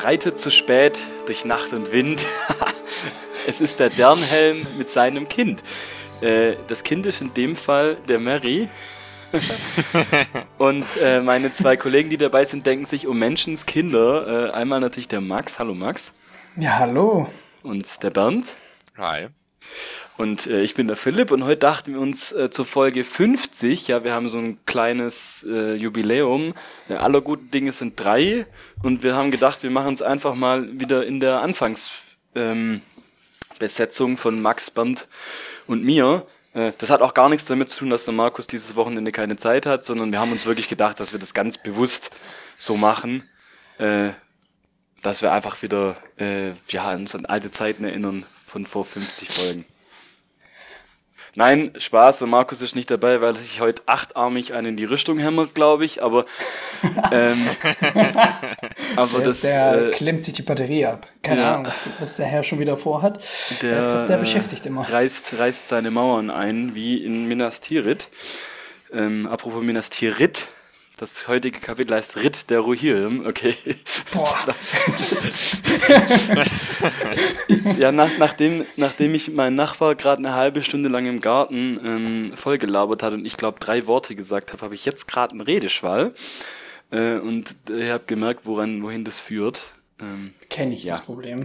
Er reitet zu spät durch Nacht und Wind. es ist der Dernhelm mit seinem Kind. Äh, das Kind ist in dem Fall der Mary. und äh, meine zwei Kollegen, die dabei sind, denken sich um Menschenskinder. Äh, einmal natürlich der Max. Hallo Max. Ja, hallo. Und der Bernd. Hi. Und äh, ich bin der Philipp und heute dachten wir uns äh, zur Folge 50, ja, wir haben so ein kleines äh, Jubiläum. Ja, aller guten Dinge sind drei und wir haben gedacht, wir machen es einfach mal wieder in der Anfangsbesetzung ähm, von Max, Bernd und mir. Äh, das hat auch gar nichts damit zu tun, dass der Markus dieses Wochenende keine Zeit hat, sondern wir haben uns wirklich gedacht, dass wir das ganz bewusst so machen, äh, dass wir einfach wieder äh, ja, uns an alte Zeiten erinnern von vor 50 Folgen. Nein, Spaß, der Markus ist nicht dabei, weil er sich heute achtarmig einen in die Rüstung hämmert, glaube ich, aber, ähm, aber der, das... Der äh, klemmt sich die Batterie ab. Keine ja, Ahnung, was, was, der Herr schon wieder vorhat. Der, er ist gerade sehr beschäftigt immer. Reißt, reißt seine Mauern ein, wie in Minas Tirith. Ähm, apropos Minas Tirith, das heutige Kapitel heißt Ritt der Rohirrim. Okay. Boah. ja, nach, nachdem, nachdem ich mein Nachbar gerade eine halbe Stunde lang im Garten ähm, vollgelabert hat und ich glaube drei Worte gesagt habe, habe ich jetzt gerade einen Redeschwall. Äh, und ich habe gemerkt, woran, wohin das führt. Ähm, Kenne ich ja. das Problem.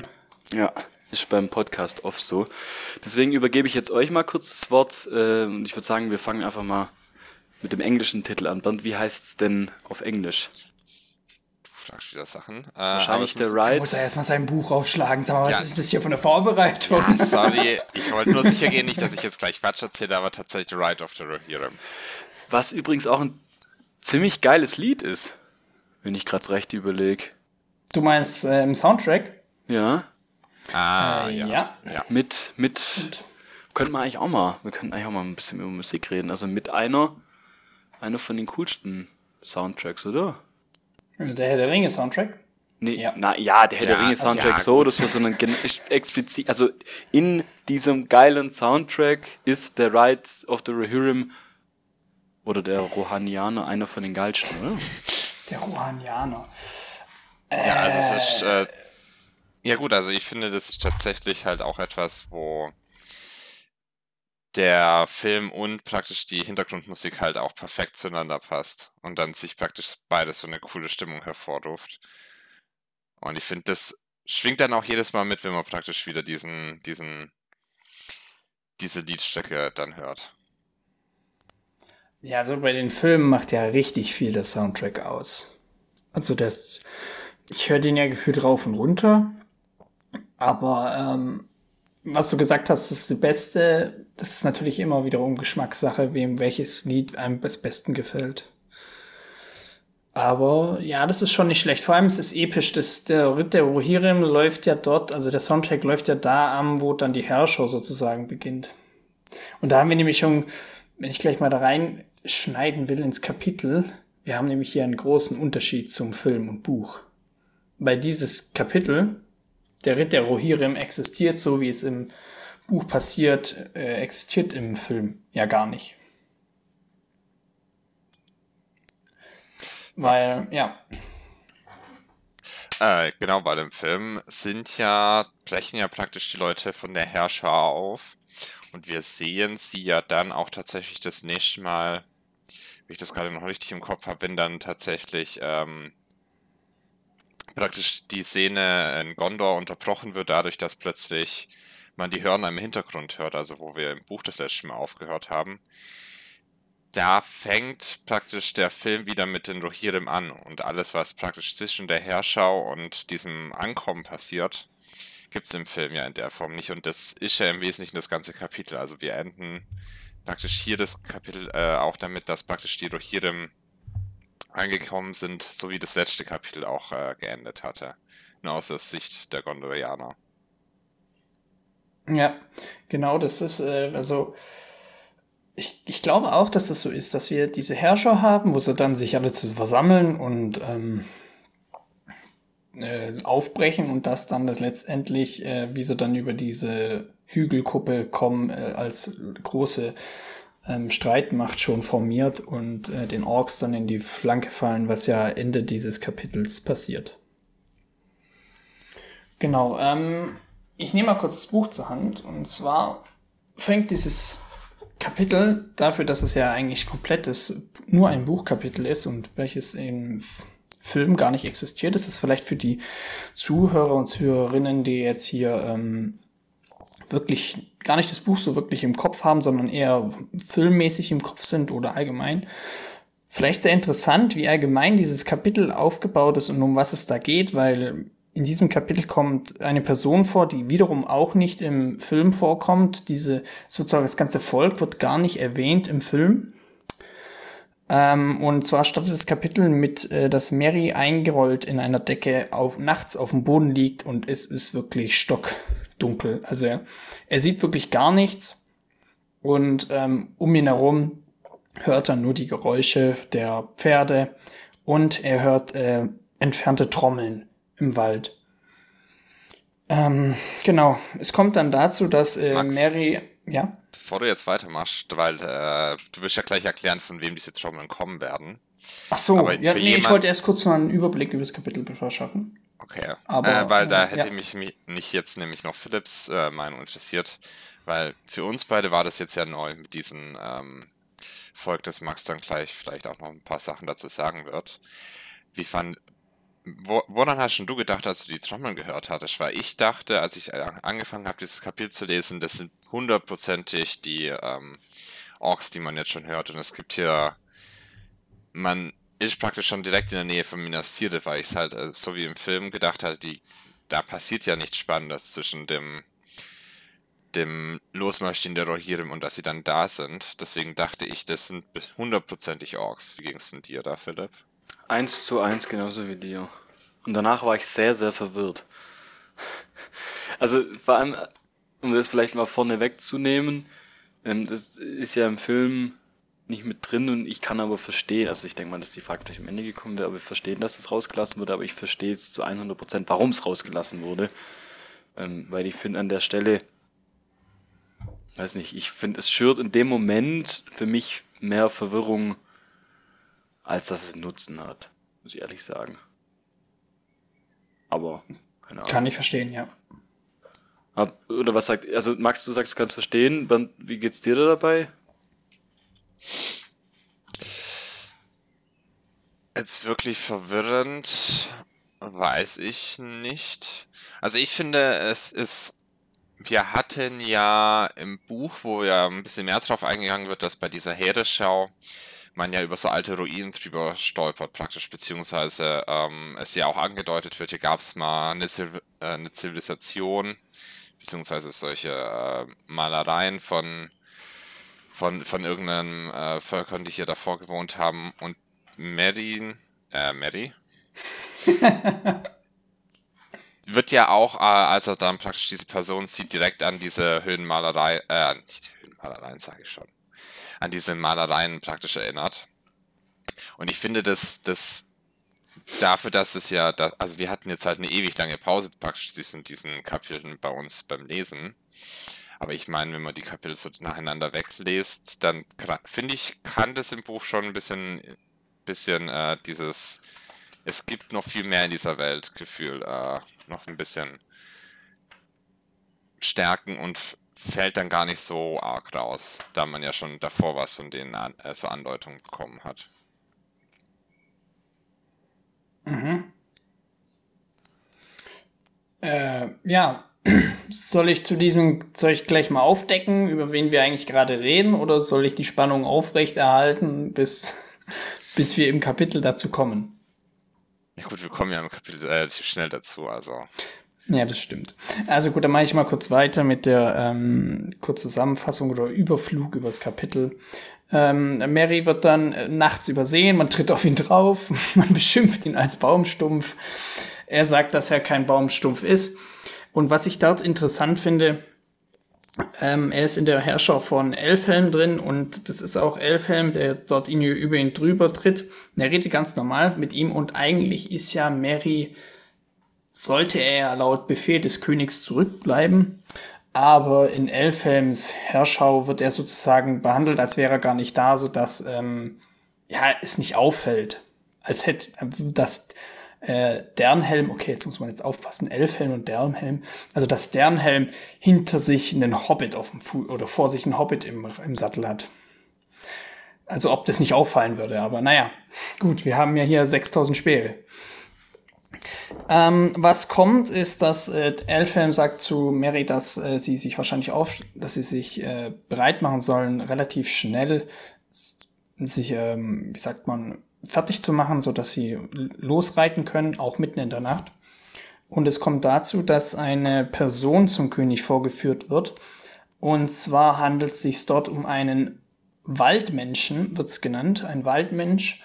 Ja, ist beim Podcast oft so. Deswegen übergebe ich jetzt euch mal kurz das Wort äh, und ich würde sagen, wir fangen einfach mal mit dem englischen Titel an. Bernd, wie heißt es denn auf Englisch? Du fragst wieder Sachen. Äh, Wahrscheinlich der Ride. Da muss er erstmal sein Buch aufschlagen. Sag mal, was ja. ist das hier von der Vorbereitung? Ja, sorry, ich wollte nur sicher gehen, nicht, dass ich jetzt gleich Quatsch erzähle, aber tatsächlich The Ride of the Rohirrim. Was übrigens auch ein ziemlich geiles Lied ist, wenn ich gerade recht überlege. Du meinst äh, im Soundtrack? Ja. Ah, äh, ja. ja. ja. Mit, mit, könnten wir eigentlich auch mal, wir könnten eigentlich auch mal ein bisschen über Musik reden. Also mit einer einer von den coolsten Soundtracks, oder? Der Herr der Ringe Soundtrack? Nee, ja. Na, ja, der Herr ja, der Ringe Soundtrack also, ja, so, das war so ein explizit, also in diesem geilen Soundtrack ist der Ride of the Rohirrim oder der Rohanianer einer von den geilsten, oder? Der Rohanianer. Äh, ja, also es ist, äh, ja gut, also ich finde, das ist tatsächlich halt auch etwas, wo der Film und praktisch die Hintergrundmusik halt auch perfekt zueinander passt und dann sich praktisch beides so eine coole Stimmung hervorruft. Und ich finde, das schwingt dann auch jedes Mal mit, wenn man praktisch wieder diesen, diesen, diese Liedstücke dann hört. Ja, so bei den Filmen macht ja richtig viel der Soundtrack aus. Also das, ich höre den ja gefühlt rauf und runter, aber ähm, was du gesagt hast, ist das Beste. Das ist natürlich immer wiederum Geschmackssache, wem welches Lied einem am besten gefällt. Aber ja, das ist schon nicht schlecht. Vor allem ist es episch. Das, der Ritt der Rohirrim läuft ja dort, also der Soundtrack läuft ja da am, wo dann die Herrscher sozusagen beginnt. Und da haben wir nämlich schon, wenn ich gleich mal da reinschneiden will ins Kapitel, wir haben nämlich hier einen großen Unterschied zum Film und Buch. Bei dieses Kapitel der Ritt der Rohirrim existiert, so wie es im Buch passiert, äh, existiert im Film ja gar nicht. Weil, ja. Äh, genau, weil im Film sind ja, brechen ja praktisch die Leute von der Herrscher auf. Und wir sehen sie ja dann auch tatsächlich das nächste Mal, wie ich das gerade noch richtig im Kopf habe, wenn dann tatsächlich ähm, praktisch die Szene in Gondor unterbrochen wird, dadurch, dass plötzlich man die Hörner im Hintergrund hört, also wo wir im Buch das letzte Mal aufgehört haben. Da fängt praktisch der Film wieder mit den Rohirrim an und alles, was praktisch zwischen der Herrschau und diesem Ankommen passiert, gibt es im Film ja in der Form nicht. Und das ist ja im Wesentlichen das ganze Kapitel. Also wir enden praktisch hier das Kapitel äh, auch damit, dass praktisch die Rohirrim angekommen sind, so wie das letzte Kapitel auch äh, geendet hatte. Nur aus der Sicht der Gondorianer. Ja, genau, das ist, äh, also ich, ich glaube auch, dass das so ist, dass wir diese Herrscher haben, wo sie dann sich alle zu versammeln und ähm, äh, aufbrechen und das dann das letztendlich, äh, wie sie dann über diese Hügelkuppe kommen, äh, als große ähm, Streitmacht schon formiert und äh, den Orks dann in die Flanke fallen, was ja Ende dieses Kapitels passiert. Genau. Ähm, ich nehme mal kurz das Buch zur Hand. Und zwar fängt dieses Kapitel dafür, dass es ja eigentlich komplettes nur ein Buchkapitel ist und welches im Film gar nicht existiert. Das ist vielleicht für die Zuhörer und Zuhörerinnen, die jetzt hier ähm, wirklich gar nicht das Buch so wirklich im Kopf haben, sondern eher filmmäßig im Kopf sind oder allgemein. Vielleicht sehr interessant, wie allgemein dieses Kapitel aufgebaut ist und um was es da geht, weil in diesem Kapitel kommt eine Person vor, die wiederum auch nicht im Film vorkommt. Diese sozusagen das ganze Volk wird gar nicht erwähnt im Film. Ähm, und zwar startet das Kapitel mit, äh, dass Mary eingerollt in einer Decke auf, nachts auf dem Boden liegt und es ist wirklich stockdunkel. Also er, er sieht wirklich gar nichts und ähm, um ihn herum hört er nur die Geräusche der Pferde und er hört äh, entfernte Trommeln im Wald. Ähm, genau, es kommt dann dazu, dass äh, Mary, ja. Bevor du jetzt weitermachst, weil äh, du wirst ja gleich erklären, von wem diese Trommeln kommen werden. Ach so, ja, nee, jemand... ich wollte erst kurz noch einen Überblick über das Kapitel verschaffen. Okay, aber, äh, weil da hätte ja. mich nicht jetzt nämlich noch Philips äh, Meinung interessiert, weil für uns beide war das jetzt ja neu mit diesem ähm, Volk, das Max dann gleich vielleicht auch noch ein paar Sachen dazu sagen wird. Wie fand, wo, woran hast du gedacht, als du die Trommeln gehört hattest? Weil ich dachte, als ich angefangen habe, dieses Kapitel zu lesen, das sind hundertprozentig die ähm, Orks, die man jetzt schon hört. Und es gibt hier, man ist praktisch schon direkt in der Nähe von Minas Tirith, weil ich es halt äh, so wie im Film gedacht hatte, die, da passiert ja nichts Spannendes zwischen dem dem Losmarschieren der Rohirrim und dass sie dann da sind. Deswegen dachte ich, das sind hundertprozentig Orks. Wie ging es denn dir da, Philipp? Eins zu eins, genauso wie dir. Und danach war ich sehr, sehr verwirrt. Also vor allem, um das vielleicht mal vorne wegzunehmen, ähm, das ist ja im Film nicht mit drin und ich kann aber verstehen, also ich denke mal, dass die Frage gleich am Ende gekommen wäre, aber wir verstehen, dass es rausgelassen wurde, aber ich verstehe es zu 100 Prozent, warum es rausgelassen wurde. Ähm, weil ich finde an der Stelle, weiß nicht, ich finde, es schürt in dem Moment für mich mehr Verwirrung als dass es Nutzen hat, muss ich ehrlich sagen. Aber, keine Ahnung. Kann ich verstehen, ja. Oder was sagt, also Max, du sagst, du kannst verstehen, wie geht's dir da dabei? Jetzt wirklich verwirrend, weiß ich nicht. Also ich finde, es ist, wir hatten ja im Buch, wo ja ein bisschen mehr drauf eingegangen wird, dass bei dieser Heeresschau man ja über so alte Ruinen drüber stolpert praktisch, beziehungsweise ähm, es ja auch angedeutet wird, hier gab es mal eine, Ziv äh, eine, Zivilisation, beziehungsweise solche äh, Malereien von, von, von irgendeinen äh, Völkern, die hier davor gewohnt haben und Mary, äh, Mary? wird ja auch, äh, als er dann praktisch diese Person sieht, direkt an diese Höhenmalerei, äh, nicht Höhenmalereien, sage ich schon, an diese Malereien praktisch erinnert. Und ich finde, dass das dafür, dass es ja, da, also wir hatten jetzt halt eine ewig lange Pause praktisch diesen, diesen Kapiteln bei uns beim Lesen. Aber ich meine, wenn man die Kapitel so nacheinander weglässt, dann finde ich, kann das im Buch schon ein bisschen, bisschen äh, dieses, es gibt noch viel mehr in dieser Welt Gefühl, äh, noch ein bisschen stärken und fällt dann gar nicht so arg raus, da man ja schon davor was von denen an, äh, so Andeutungen bekommen hat. Mhm. Äh, ja, soll ich zu diesem Zeug gleich mal aufdecken, über wen wir eigentlich gerade reden, oder soll ich die Spannung aufrechterhalten, bis, bis wir im Kapitel dazu kommen? Ja gut, wir kommen ja im Kapitel relativ schnell dazu, also. Ja, das stimmt. Also gut, dann mache ich mal kurz weiter mit der ähm, kurzen Zusammenfassung oder Überflug über das Kapitel. Ähm, Mary wird dann äh, nachts übersehen, man tritt auf ihn drauf, man beschimpft ihn als Baumstumpf. Er sagt, dass er kein Baumstumpf ist. Und was ich dort interessant finde, ähm, er ist in der Herrscher von Elfhelm drin und das ist auch Elfhelm, der dort ihn, über ihn drüber tritt. Er redet ganz normal mit ihm und eigentlich ist ja Mary sollte er laut Befehl des Königs zurückbleiben. Aber in Elfhelms Herrschau wird er sozusagen behandelt, als wäre er gar nicht da, sodass ähm, ja, es nicht auffällt. Als hätte, dass äh, Dernhelm, okay, jetzt muss man jetzt aufpassen, Elfhelm und Dernhelm, also dass Dernhelm hinter sich einen Hobbit auf dem Fu oder vor sich einen Hobbit im, im Sattel hat. Also ob das nicht auffallen würde, aber naja, gut, wir haben ja hier 6000 Speere. Ähm, was kommt, ist, dass äh, Elfhelm sagt zu Mary, dass äh, sie sich wahrscheinlich auf, dass sie sich äh, bereit machen sollen, relativ schnell sich, ähm, wie sagt man, fertig zu machen, so dass sie losreiten können, auch mitten in der Nacht. Und es kommt dazu, dass eine Person zum König vorgeführt wird. Und zwar handelt es sich dort um einen Waldmenschen, wird's genannt, ein Waldmensch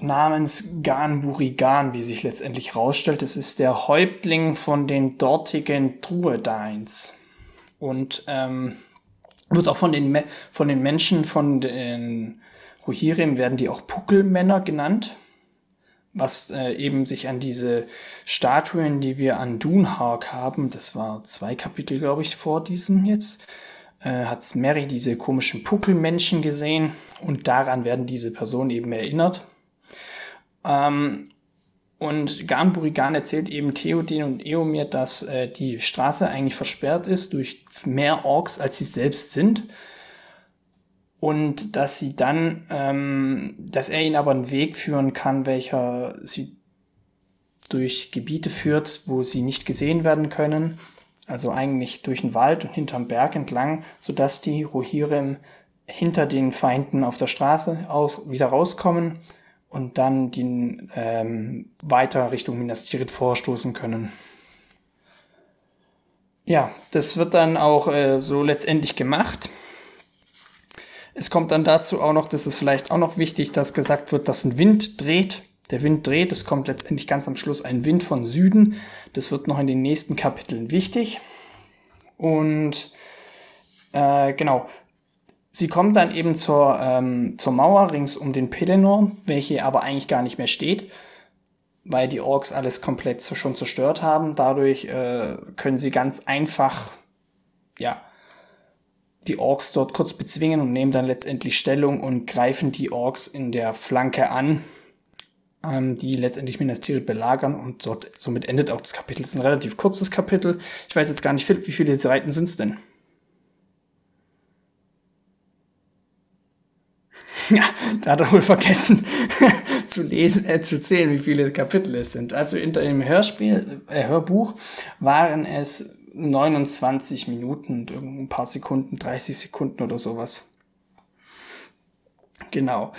namens Gan Burigan, wie sich letztendlich herausstellt. Es ist der Häuptling von den dortigen Druedains. Und ähm, wird auch von den, Me von den Menschen von den Rohirrim werden die auch Puckelmänner genannt, was äh, eben sich an diese Statuen, die wir an Dunhark haben, das war zwei Kapitel, glaube ich, vor diesem jetzt, äh, hat Mary diese komischen Puckelmenschen gesehen und daran werden diese Personen eben erinnert. Ähm, und Garnburigan erzählt eben Theoden und Eomir, dass äh, die Straße eigentlich versperrt ist durch mehr Orks, als sie selbst sind. Und dass sie dann, ähm, dass er ihnen aber einen Weg führen kann, welcher sie durch Gebiete führt, wo sie nicht gesehen werden können, also eigentlich durch den Wald und hinterm Berg entlang, sodass die Rohirrim hinter den Feinden auf der Straße aus, wieder rauskommen und dann den ähm, weiter Richtung Minas Tirith vorstoßen können. Ja, das wird dann auch äh, so letztendlich gemacht. Es kommt dann dazu auch noch, das ist vielleicht auch noch wichtig, dass gesagt wird, dass ein Wind dreht. Der Wind dreht, es kommt letztendlich ganz am Schluss ein Wind von Süden. Das wird noch in den nächsten Kapiteln wichtig. Und äh, genau, sie kommt dann eben zur, ähm, zur Mauer rings um den Pelennor, welche aber eigentlich gar nicht mehr steht, weil die Orks alles komplett schon zerstört haben. Dadurch äh, können sie ganz einfach, ja, die Orks dort kurz bezwingen und nehmen dann letztendlich Stellung und greifen die Orks in der Flanke an, ähm, die letztendlich Minas Tirith belagern und dort, somit endet auch das Kapitel. Das ist ein relativ kurzes Kapitel. Ich weiß jetzt gar nicht, wie viele Seiten sind es denn? ja, da hat er wohl vergessen zu lesen, äh, zu zählen, wie viele Kapitel es sind. Also in dem Hörspiel, äh, Hörbuch waren es 29 Minuten und ein paar Sekunden, 30 Sekunden oder sowas. Genau.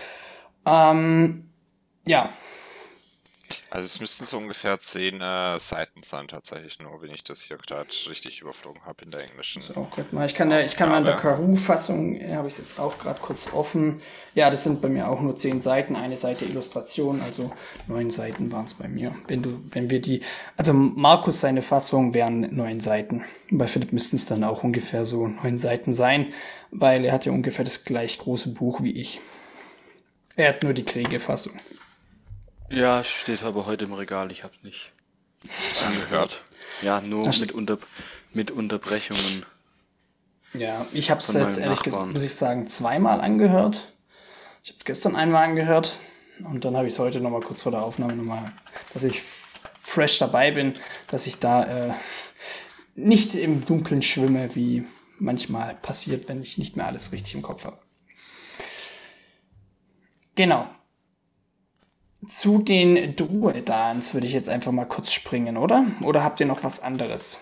Ähm, ja, also es müssten so ungefähr zehn äh, Seiten sein tatsächlich nur, wenn ich das hier gerade richtig überflogen habe in der englischen. So, gut mal. Ich kann, ja, ich kann mal in der Karoo-Fassung, ja, habe ich es jetzt auch gerade kurz offen. Ja, das sind bei mir auch nur zehn Seiten, eine Seite Illustration, also neun Seiten waren es bei mir. Wenn du, wenn wir die, also Markus seine Fassung wären neun Seiten. Bei Philipp müssten es dann auch ungefähr so neun Seiten sein, weil er hat ja ungefähr das gleich große Buch wie ich. Er hat nur die Kriege-Fassung. Ja, steht aber heute im Regal, ich hab's nicht angehört. Ja, nur mit, Unter mit Unterbrechungen. Ja, ich habe es jetzt ehrlich gesagt, muss ich sagen, zweimal angehört. Ich habe gestern einmal angehört und dann habe ich es heute nochmal kurz vor der Aufnahme nochmal, dass ich fresh dabei bin, dass ich da äh, nicht im Dunkeln schwimme, wie manchmal passiert, wenn ich nicht mehr alles richtig im Kopf habe. Genau zu den Druidans würde ich jetzt einfach mal kurz springen, oder? Oder habt ihr noch was anderes?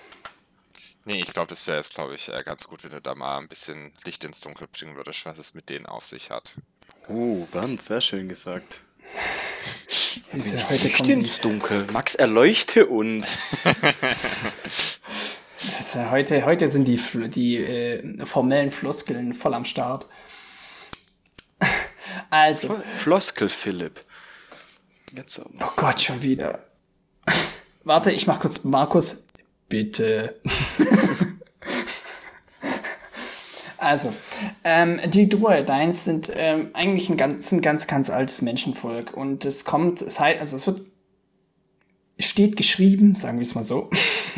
Nee, ich glaube, das wäre jetzt, glaube ich, äh, ganz gut, wenn du da mal ein bisschen Licht ins Dunkel bringen würdest, was es mit denen auf sich hat. Oh, Bernd, sehr schön gesagt. ja Licht ins Dunkel. Max, erleuchte uns. ja heute, heute sind die, die äh, formellen Floskeln voll am Start. Also. Floskel, Philipp. Jetzt Oh Gott, schon wieder. Warte, ich mach kurz Markus. Bitte. also, ähm, die Druidines sind ähm, eigentlich ein ganz, ein ganz, ganz altes Menschenvolk. Und es kommt, es heißt, also es wird steht geschrieben, sagen wir es mal so,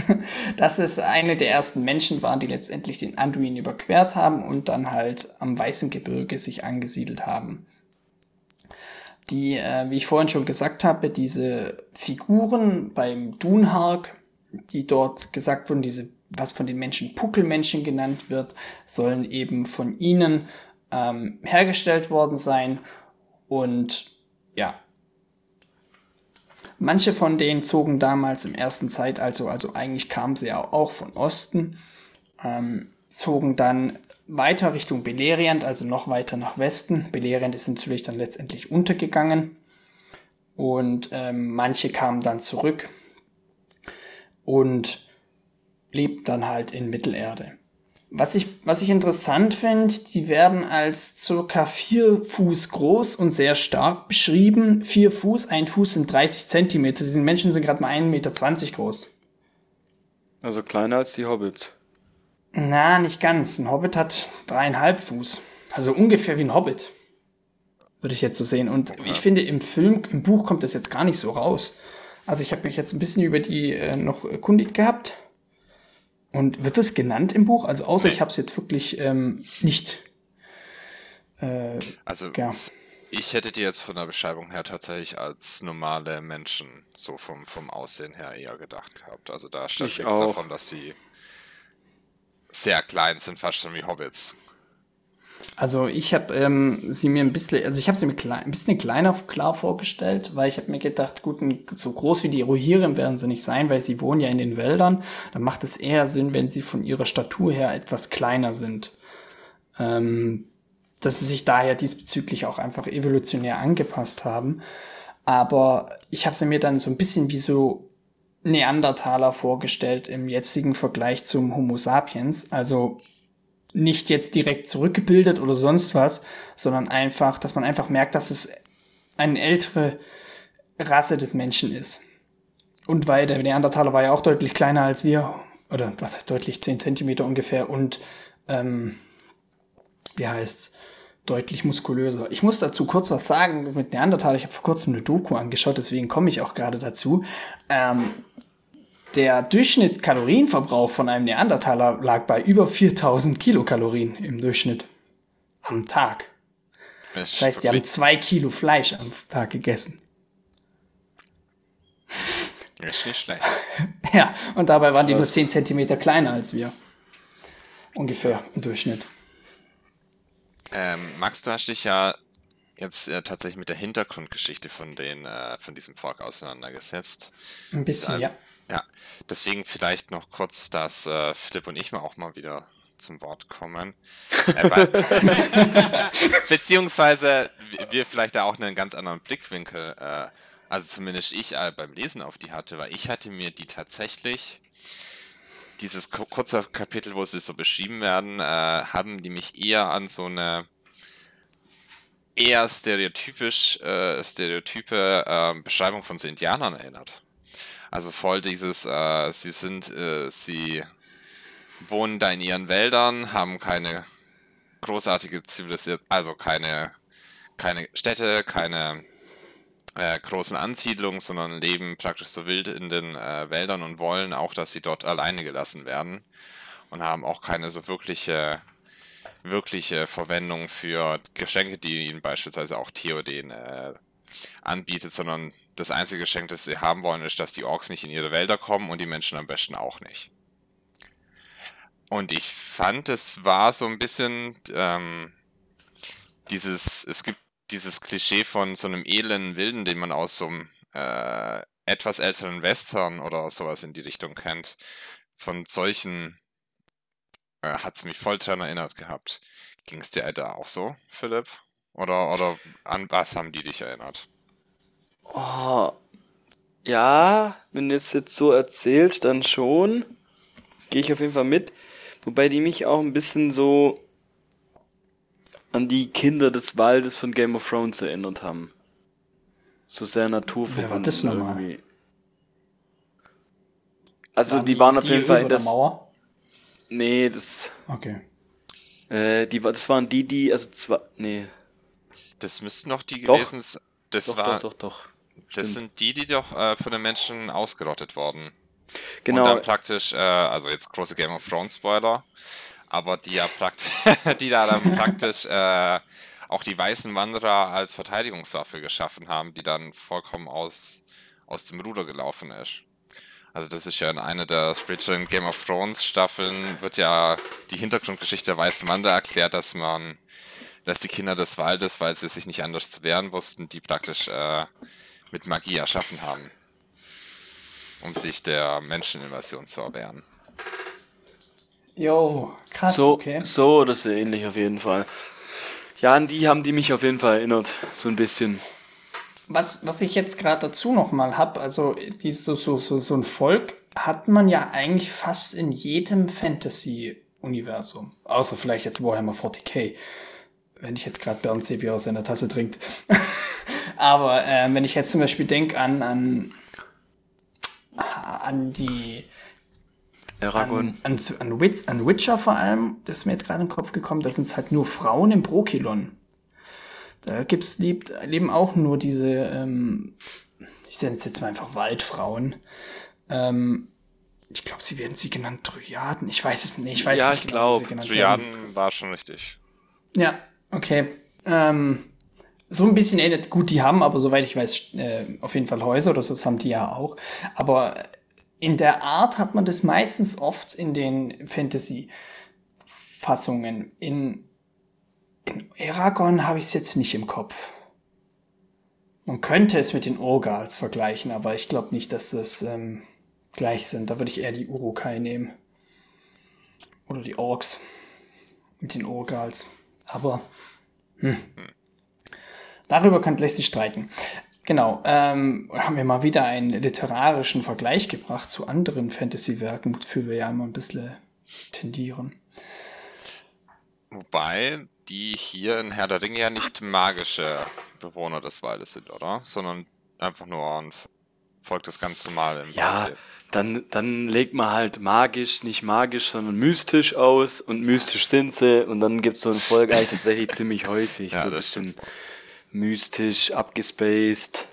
dass es eine der ersten Menschen waren, die letztendlich den Anduin überquert haben und dann halt am Weißen Gebirge sich angesiedelt haben. Die, äh, wie ich vorhin schon gesagt habe, diese Figuren beim Dunhark, die dort gesagt wurden, diese, was von den Menschen Puckelmenschen genannt wird, sollen eben von ihnen ähm, hergestellt worden sein. Und ja, manche von denen zogen damals im ersten Zeitalter, also eigentlich kamen sie auch von Osten, ähm, zogen dann weiter Richtung Beleriand, also noch weiter nach Westen. Beleriand ist natürlich dann letztendlich untergegangen und ähm, manche kamen dann zurück und lebten dann halt in Mittelerde. Was ich, was ich interessant finde, die werden als circa vier Fuß groß und sehr stark beschrieben. Vier Fuß, ein Fuß sind 30 Zentimeter. Diese Menschen sind gerade mal 1,20 Meter groß. Also kleiner als die Hobbits. Na, nicht ganz. Ein Hobbit hat dreieinhalb Fuß. Also ungefähr wie ein Hobbit. Würde ich jetzt so sehen. Und okay. ich finde, im Film, im Buch kommt das jetzt gar nicht so raus. Also ich habe mich jetzt ein bisschen über die äh, noch erkundigt gehabt. Und wird das genannt im Buch? Also außer nee. ich habe es jetzt wirklich ähm, nicht. Äh, also ja. ich hätte die jetzt von der Beschreibung her tatsächlich als normale Menschen so vom, vom Aussehen her eher gedacht gehabt. Also da stand nichts davon, dass sie sehr klein sind, fast schon wie Hobbits. Also ich habe ähm, sie mir ein bisschen, also ich habe sie mir klein, ein bisschen kleiner klar vorgestellt, weil ich habe mir gedacht, gut, so groß wie die Rohirrim werden sie nicht sein, weil sie wohnen ja in den Wäldern. Dann macht es eher Sinn, wenn sie von ihrer Statur her etwas kleiner sind. Ähm, dass sie sich daher diesbezüglich auch einfach evolutionär angepasst haben. Aber ich habe sie mir dann so ein bisschen wie so Neandertaler vorgestellt im jetzigen Vergleich zum Homo sapiens. Also nicht jetzt direkt zurückgebildet oder sonst was, sondern einfach, dass man einfach merkt, dass es eine ältere Rasse des Menschen ist. Und weil der Neandertaler war ja auch deutlich kleiner als wir, oder was heißt deutlich, 10 Zentimeter ungefähr und ähm, wie heißt's, deutlich muskulöser. Ich muss dazu kurz was sagen mit Neandertaler. Ich habe vor kurzem eine Doku angeschaut, deswegen komme ich auch gerade dazu. Ähm, der Durchschnitt Kalorienverbrauch von einem Neandertaler lag bei über 4000 Kilokalorien im Durchschnitt am Tag. Das, das heißt, die haben zwei Kilo Fleisch am Tag gegessen. Das ist nicht schlecht. ja, und dabei waren die nur 10 Zentimeter kleiner als wir. Ungefähr im Durchschnitt. Ähm, Max, du hast dich ja jetzt äh, tatsächlich mit der Hintergrundgeschichte von, den, äh, von diesem Volk auseinandergesetzt. Ein bisschen, ja. Ja, deswegen vielleicht noch kurz, dass äh, Philipp und ich mal auch mal wieder zum Wort kommen. Äh, beziehungsweise wir vielleicht da auch einen ganz anderen Blickwinkel, äh, also zumindest ich äh, beim Lesen auf die hatte, weil ich hatte mir die tatsächlich, dieses kurze Kapitel, wo sie so beschrieben werden, äh, haben die mich eher an so eine eher stereotypisch, äh, stereotype äh, Beschreibung von so Indianern erinnert. Also voll dieses, äh, sie sind, äh, sie wohnen da in ihren Wäldern, haben keine großartige Zivilisation, also keine, keine Städte, keine äh, großen Ansiedlungen, sondern leben praktisch so wild in den äh, Wäldern und wollen auch, dass sie dort alleine gelassen werden und haben auch keine so wirkliche wirkliche Verwendung für Geschenke, die ihnen beispielsweise auch Theoden äh, anbietet, sondern das einzige Geschenk, das sie haben wollen, ist, dass die Orks nicht in ihre Wälder kommen und die Menschen am besten auch nicht. Und ich fand, es war so ein bisschen ähm, dieses, es gibt dieses Klischee von so einem elenden Wilden, den man aus so einem äh, etwas älteren Western oder sowas in die Richtung kennt. Von solchen äh, hat es mich voll dran erinnert gehabt. Ging es dir da auch so, Philipp? Oder, oder an was haben die dich erinnert? Oh, ja, wenn du es jetzt so erzählst, dann schon. Gehe ich auf jeden Fall mit. Wobei die mich auch ein bisschen so an die Kinder des Waldes von Game of Thrones erinnert haben. So sehr naturverbunden. Wer war das nochmal? Irgendwie. Also waren die, die, waren auf jeden Fall in der Mauer. Nee, das. Okay. Äh, die, das waren die, die, also zwei. Nee. Das müssten noch die gewesen sein. Das doch, war. Doch, doch, doch. Das sind die, die doch äh, von den Menschen ausgerottet wurden. Genau. Und dann praktisch, äh, also jetzt große Game of Thrones Spoiler, aber die ja praktisch, die da dann praktisch äh, auch die weißen Wanderer als Verteidigungswaffe geschaffen haben, die dann vollkommen aus, aus dem Ruder gelaufen ist. Also das ist ja in einer der späteren Game of Thrones Staffeln wird ja die Hintergrundgeschichte der Weißen Wanderer erklärt, dass man, dass die Kinder des Waldes, weil sie sich nicht anders zu wehren wussten, die praktisch äh, mit Magie erschaffen haben, um sich der Menscheninvasion zu erwehren. Jo, krass, So, okay. so oder so ähnlich auf jeden Fall. Ja, an die haben die mich auf jeden Fall erinnert, so ein bisschen. Was, was ich jetzt gerade dazu noch mal habe, also dieses, so, so, so, so ein Volk hat man ja eigentlich fast in jedem Fantasy-Universum. Außer vielleicht jetzt Warhammer 40k. Wenn ich jetzt gerade Bernd sehe, wie er aus seiner Tasse trinkt. Aber äh, wenn ich jetzt zum Beispiel denke an, an, an die Aragon. an, an, an, Witch, an Witcher vor allem, das ist mir jetzt gerade in den Kopf gekommen, da sind es halt nur Frauen im Brokilon. Da gibt's liebt, leben auch nur diese, ähm, ich nenne es jetzt mal einfach Waldfrauen. Ähm, ich glaube, sie werden sie genannt Dryaden. Ich weiß es nicht. Ich weiß Ja, nicht ich genau, wie glaub, sie genannt Triaden werden. war schon richtig. Ja, okay. Ähm, so ein bisschen ähnlich. Gut, die haben aber, soweit ich weiß, äh, auf jeden Fall Häuser oder so, das haben die ja auch. Aber in der Art hat man das meistens oft in den Fantasy-Fassungen. In, in Eragon habe ich es jetzt nicht im Kopf. Man könnte es mit den Urgals vergleichen, aber ich glaube nicht, dass das ähm, gleich sind. Da würde ich eher die Urukai nehmen. Oder die Orks. Mit den Urgals. Aber hm. darüber kann lässt sich streiten. Genau, ähm, haben wir mal wieder einen literarischen Vergleich gebracht zu anderen Fantasy-Werken, wofür wir ja immer ein bisschen tendieren. Wobei die hier in Herr der Ringe ja nicht magische Bewohner des Waldes sind, oder? Sondern einfach nur ein Volk, das ganz normal im Ja, Wald dann, dann legt man halt magisch, nicht magisch, sondern mystisch aus und mystisch sind sie und dann gibt's so ein Volk eigentlich tatsächlich ziemlich häufig. Ja, so ein das bisschen mystisch, abgespaced.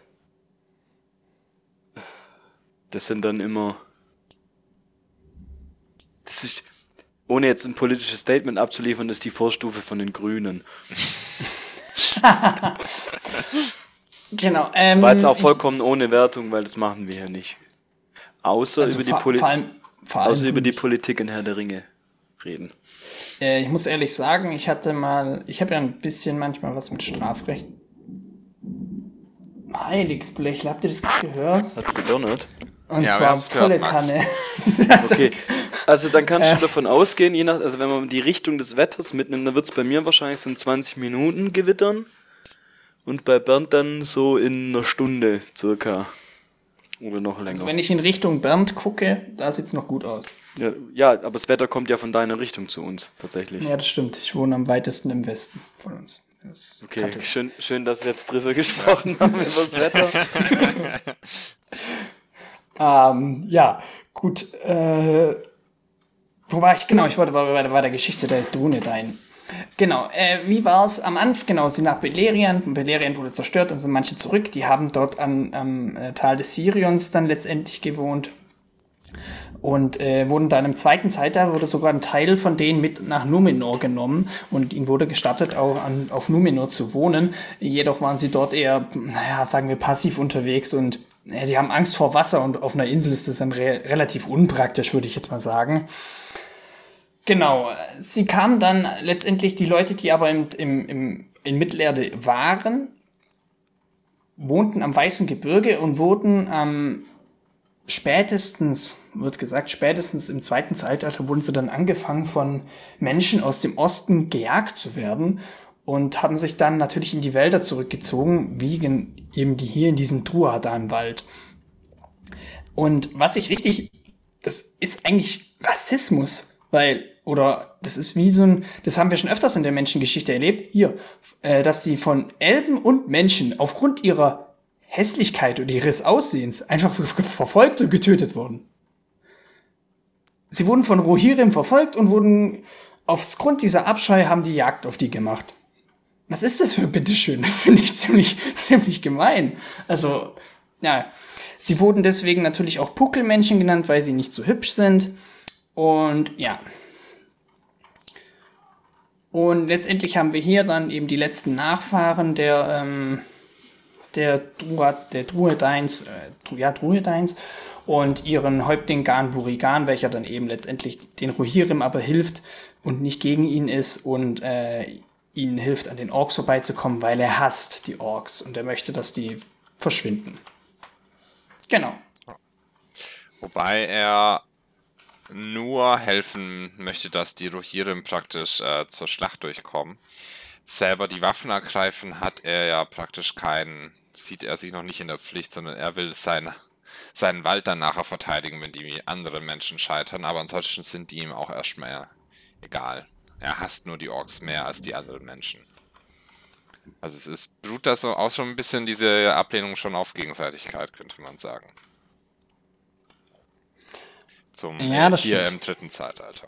Das sind dann immer. Das ist, ohne jetzt ein politisches Statement abzuliefern, das ist die Vorstufe von den Grünen. Genau. Ähm, War jetzt auch ich- vollkommen ohne Wertung, weil das machen wir hier nicht. Außer also über die Politik. Außer über die. Politik in Herr der Ringe reden. Äh, ich muss ehrlich sagen, ich hatte mal, ich habe ja ein bisschen manchmal was mit Strafrecht. Heiligsblech, habt ihr das gerade gehört? Hat's gedonnert? Und Ja, zwar volle. Kanne. also, Okay. Also dann kannst Äh. du davon ausgehen, je nach, also wenn man die Richtung des Wetters mitnimmt, dann wird's bei mir wahrscheinlich so in 20 Minuten gewittern. Und bei Bernd dann so in einer Stunde circa. Oder noch länger. Wenn ich in Richtung Bernd gucke, da sieht's noch gut aus. ja, ja, aber das Wetter kommt ja von deiner Richtung zu uns, tatsächlich. Ja, das stimmt. Ich wohne am weitesten im Westen von uns. Okay, schön, schön, dass wir jetzt drüber gesprochen haben über das Wetter. Ähm, ja, gut. Äh, wo war ich? Genau, ich wollte bei, bei, der Geschichte der Drohne dahin. Genau, äh, wie war es am Anfang? Genau, sie nach Beleriand. Beleriand wurde zerstört und sind manche zurück. Die haben dort am, am äh, Tal des Sirions dann letztendlich gewohnt. Und äh, wurden dann im zweiten Zeitalter wurde sogar ein Teil von denen mit nach Numenor genommen und ihnen wurde gestattet, auch an, auf Numenor zu wohnen. Jedoch waren sie dort eher, naja, sagen wir, passiv unterwegs und äh, die haben Angst vor Wasser und auf einer Insel ist das dann re relativ unpraktisch, würde ich jetzt mal sagen. Genau, sie kamen dann letztendlich, die Leute, die aber im, im, im, in Mittelerde waren, wohnten am Weißen Gebirge und wurden am spätestens, wird gesagt, spätestens im zweiten Zeitalter wurden sie dann angefangen von Menschen aus dem Osten gejagt zu werden und haben sich dann natürlich in die Wälder zurückgezogen, wie gen- eben die hier in diesem Druadan-Wald. Und was ich richtig, das ist eigentlich Rassismus, weil, oder das ist wie so ein, das haben wir schon öfters in der Menschengeschichte erlebt, hier, äh, dass sie von Elben und Menschen aufgrund ihrer Hässlichkeit und ihres Aussehens einfach ver ver- verfolgt und getötet wurden. Sie wurden von Rohirrim verfolgt und wurden aufgrund dieser Abscheu haben die Jagd auf die gemacht. Was ist das für bitteschön? Das finde ich ziemlich, ziemlich gemein. Also, ja. Sie wurden deswegen natürlich auch Puckelmenschen genannt, weil sie nicht so hübsch sind. Und ja. Und letztendlich haben wir hier dann eben die letzten Nachfahren der, ähm, der, Druad, äh, ja, Druidines und ihren Häuptling Gan Burigan, welcher dann eben letztendlich den Rohirrim aber hilft und nicht gegen ihn ist und äh, ihnen hilft, an den Orks vorbeizukommen, weil er hasst die Orks und er möchte, dass die verschwinden. Genau. Wobei er nur helfen möchte, dass die Rohirrim praktisch äh, zur Schlacht durchkommen. Selber die Waffen ergreifen hat er ja praktisch keinen, sieht er sich noch nicht in der Pflicht, sondern er will sein, seinen Wald dann nachher verteidigen, wenn die anderen Menschen scheitern, aber ansonsten sind die ihm auch erstmal egal. Er hasst nur die Orks mehr als die anderen Menschen. Also es ist, beruht da so auch schon ein bisschen diese Ablehnung schon auf Gegenseitigkeit, könnte man sagen. Zum Ja, das hier stimmt. im dritten Zeitalter.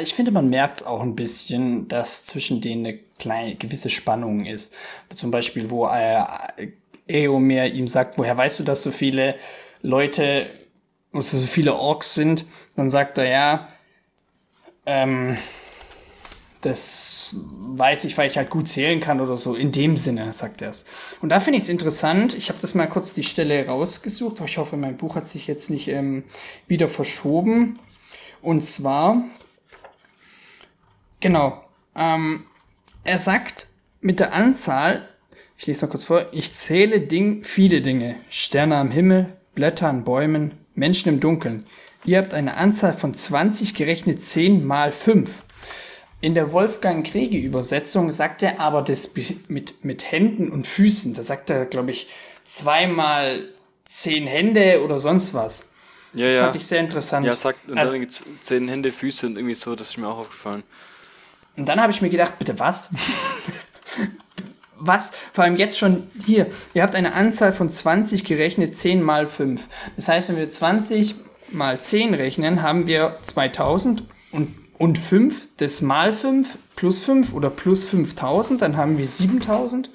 Ich finde, man merkt es auch ein bisschen, dass zwischen denen eine kleine, gewisse Spannung ist. Zum Beispiel, wo äh, Eomer ihm sagt, woher weißt du, dass so viele Leute, dass so viele Orks sind? Dann sagt er, ja, ähm, das weiß ich, weil ich halt gut zählen kann oder so. In dem Sinne sagt er es. Und da finde ich es interessant. Ich habe das mal kurz die Stelle rausgesucht. Ich hoffe, mein Buch hat sich jetzt nicht ähm, wieder verschoben. Und zwar, genau, ähm, er sagt mit der Anzahl, ich lese mal kurz vor, ich zähle Ding, viele Dinge. Sterne am Himmel, Blätter an Bäumen, Menschen im Dunkeln. Ihr habt eine Anzahl von 20 gerechnet 10 mal 5. In der Wolfgang Kriege Übersetzung sagt er aber das mit, mit Händen und Füßen. Da sagt er, glaube ich, zweimal zehn Hände oder sonst was. Ja, Das ja. fand ich sehr interessant. Ja, sagt, und Also- dann gibt's zehn Hände, Füße und irgendwie so, das ist mir auch aufgefallen. Und dann habe ich mir gedacht, bitte was? was? Vor allem jetzt schon hier. Ihr habt eine Anzahl von 20 gerechnet, 10 mal 5. Das heißt, wenn wir 20 mal 10 rechnen, haben wir 2000 und, und 5. Das mal 5 plus 5 oder plus 5000, dann haben wir 7000.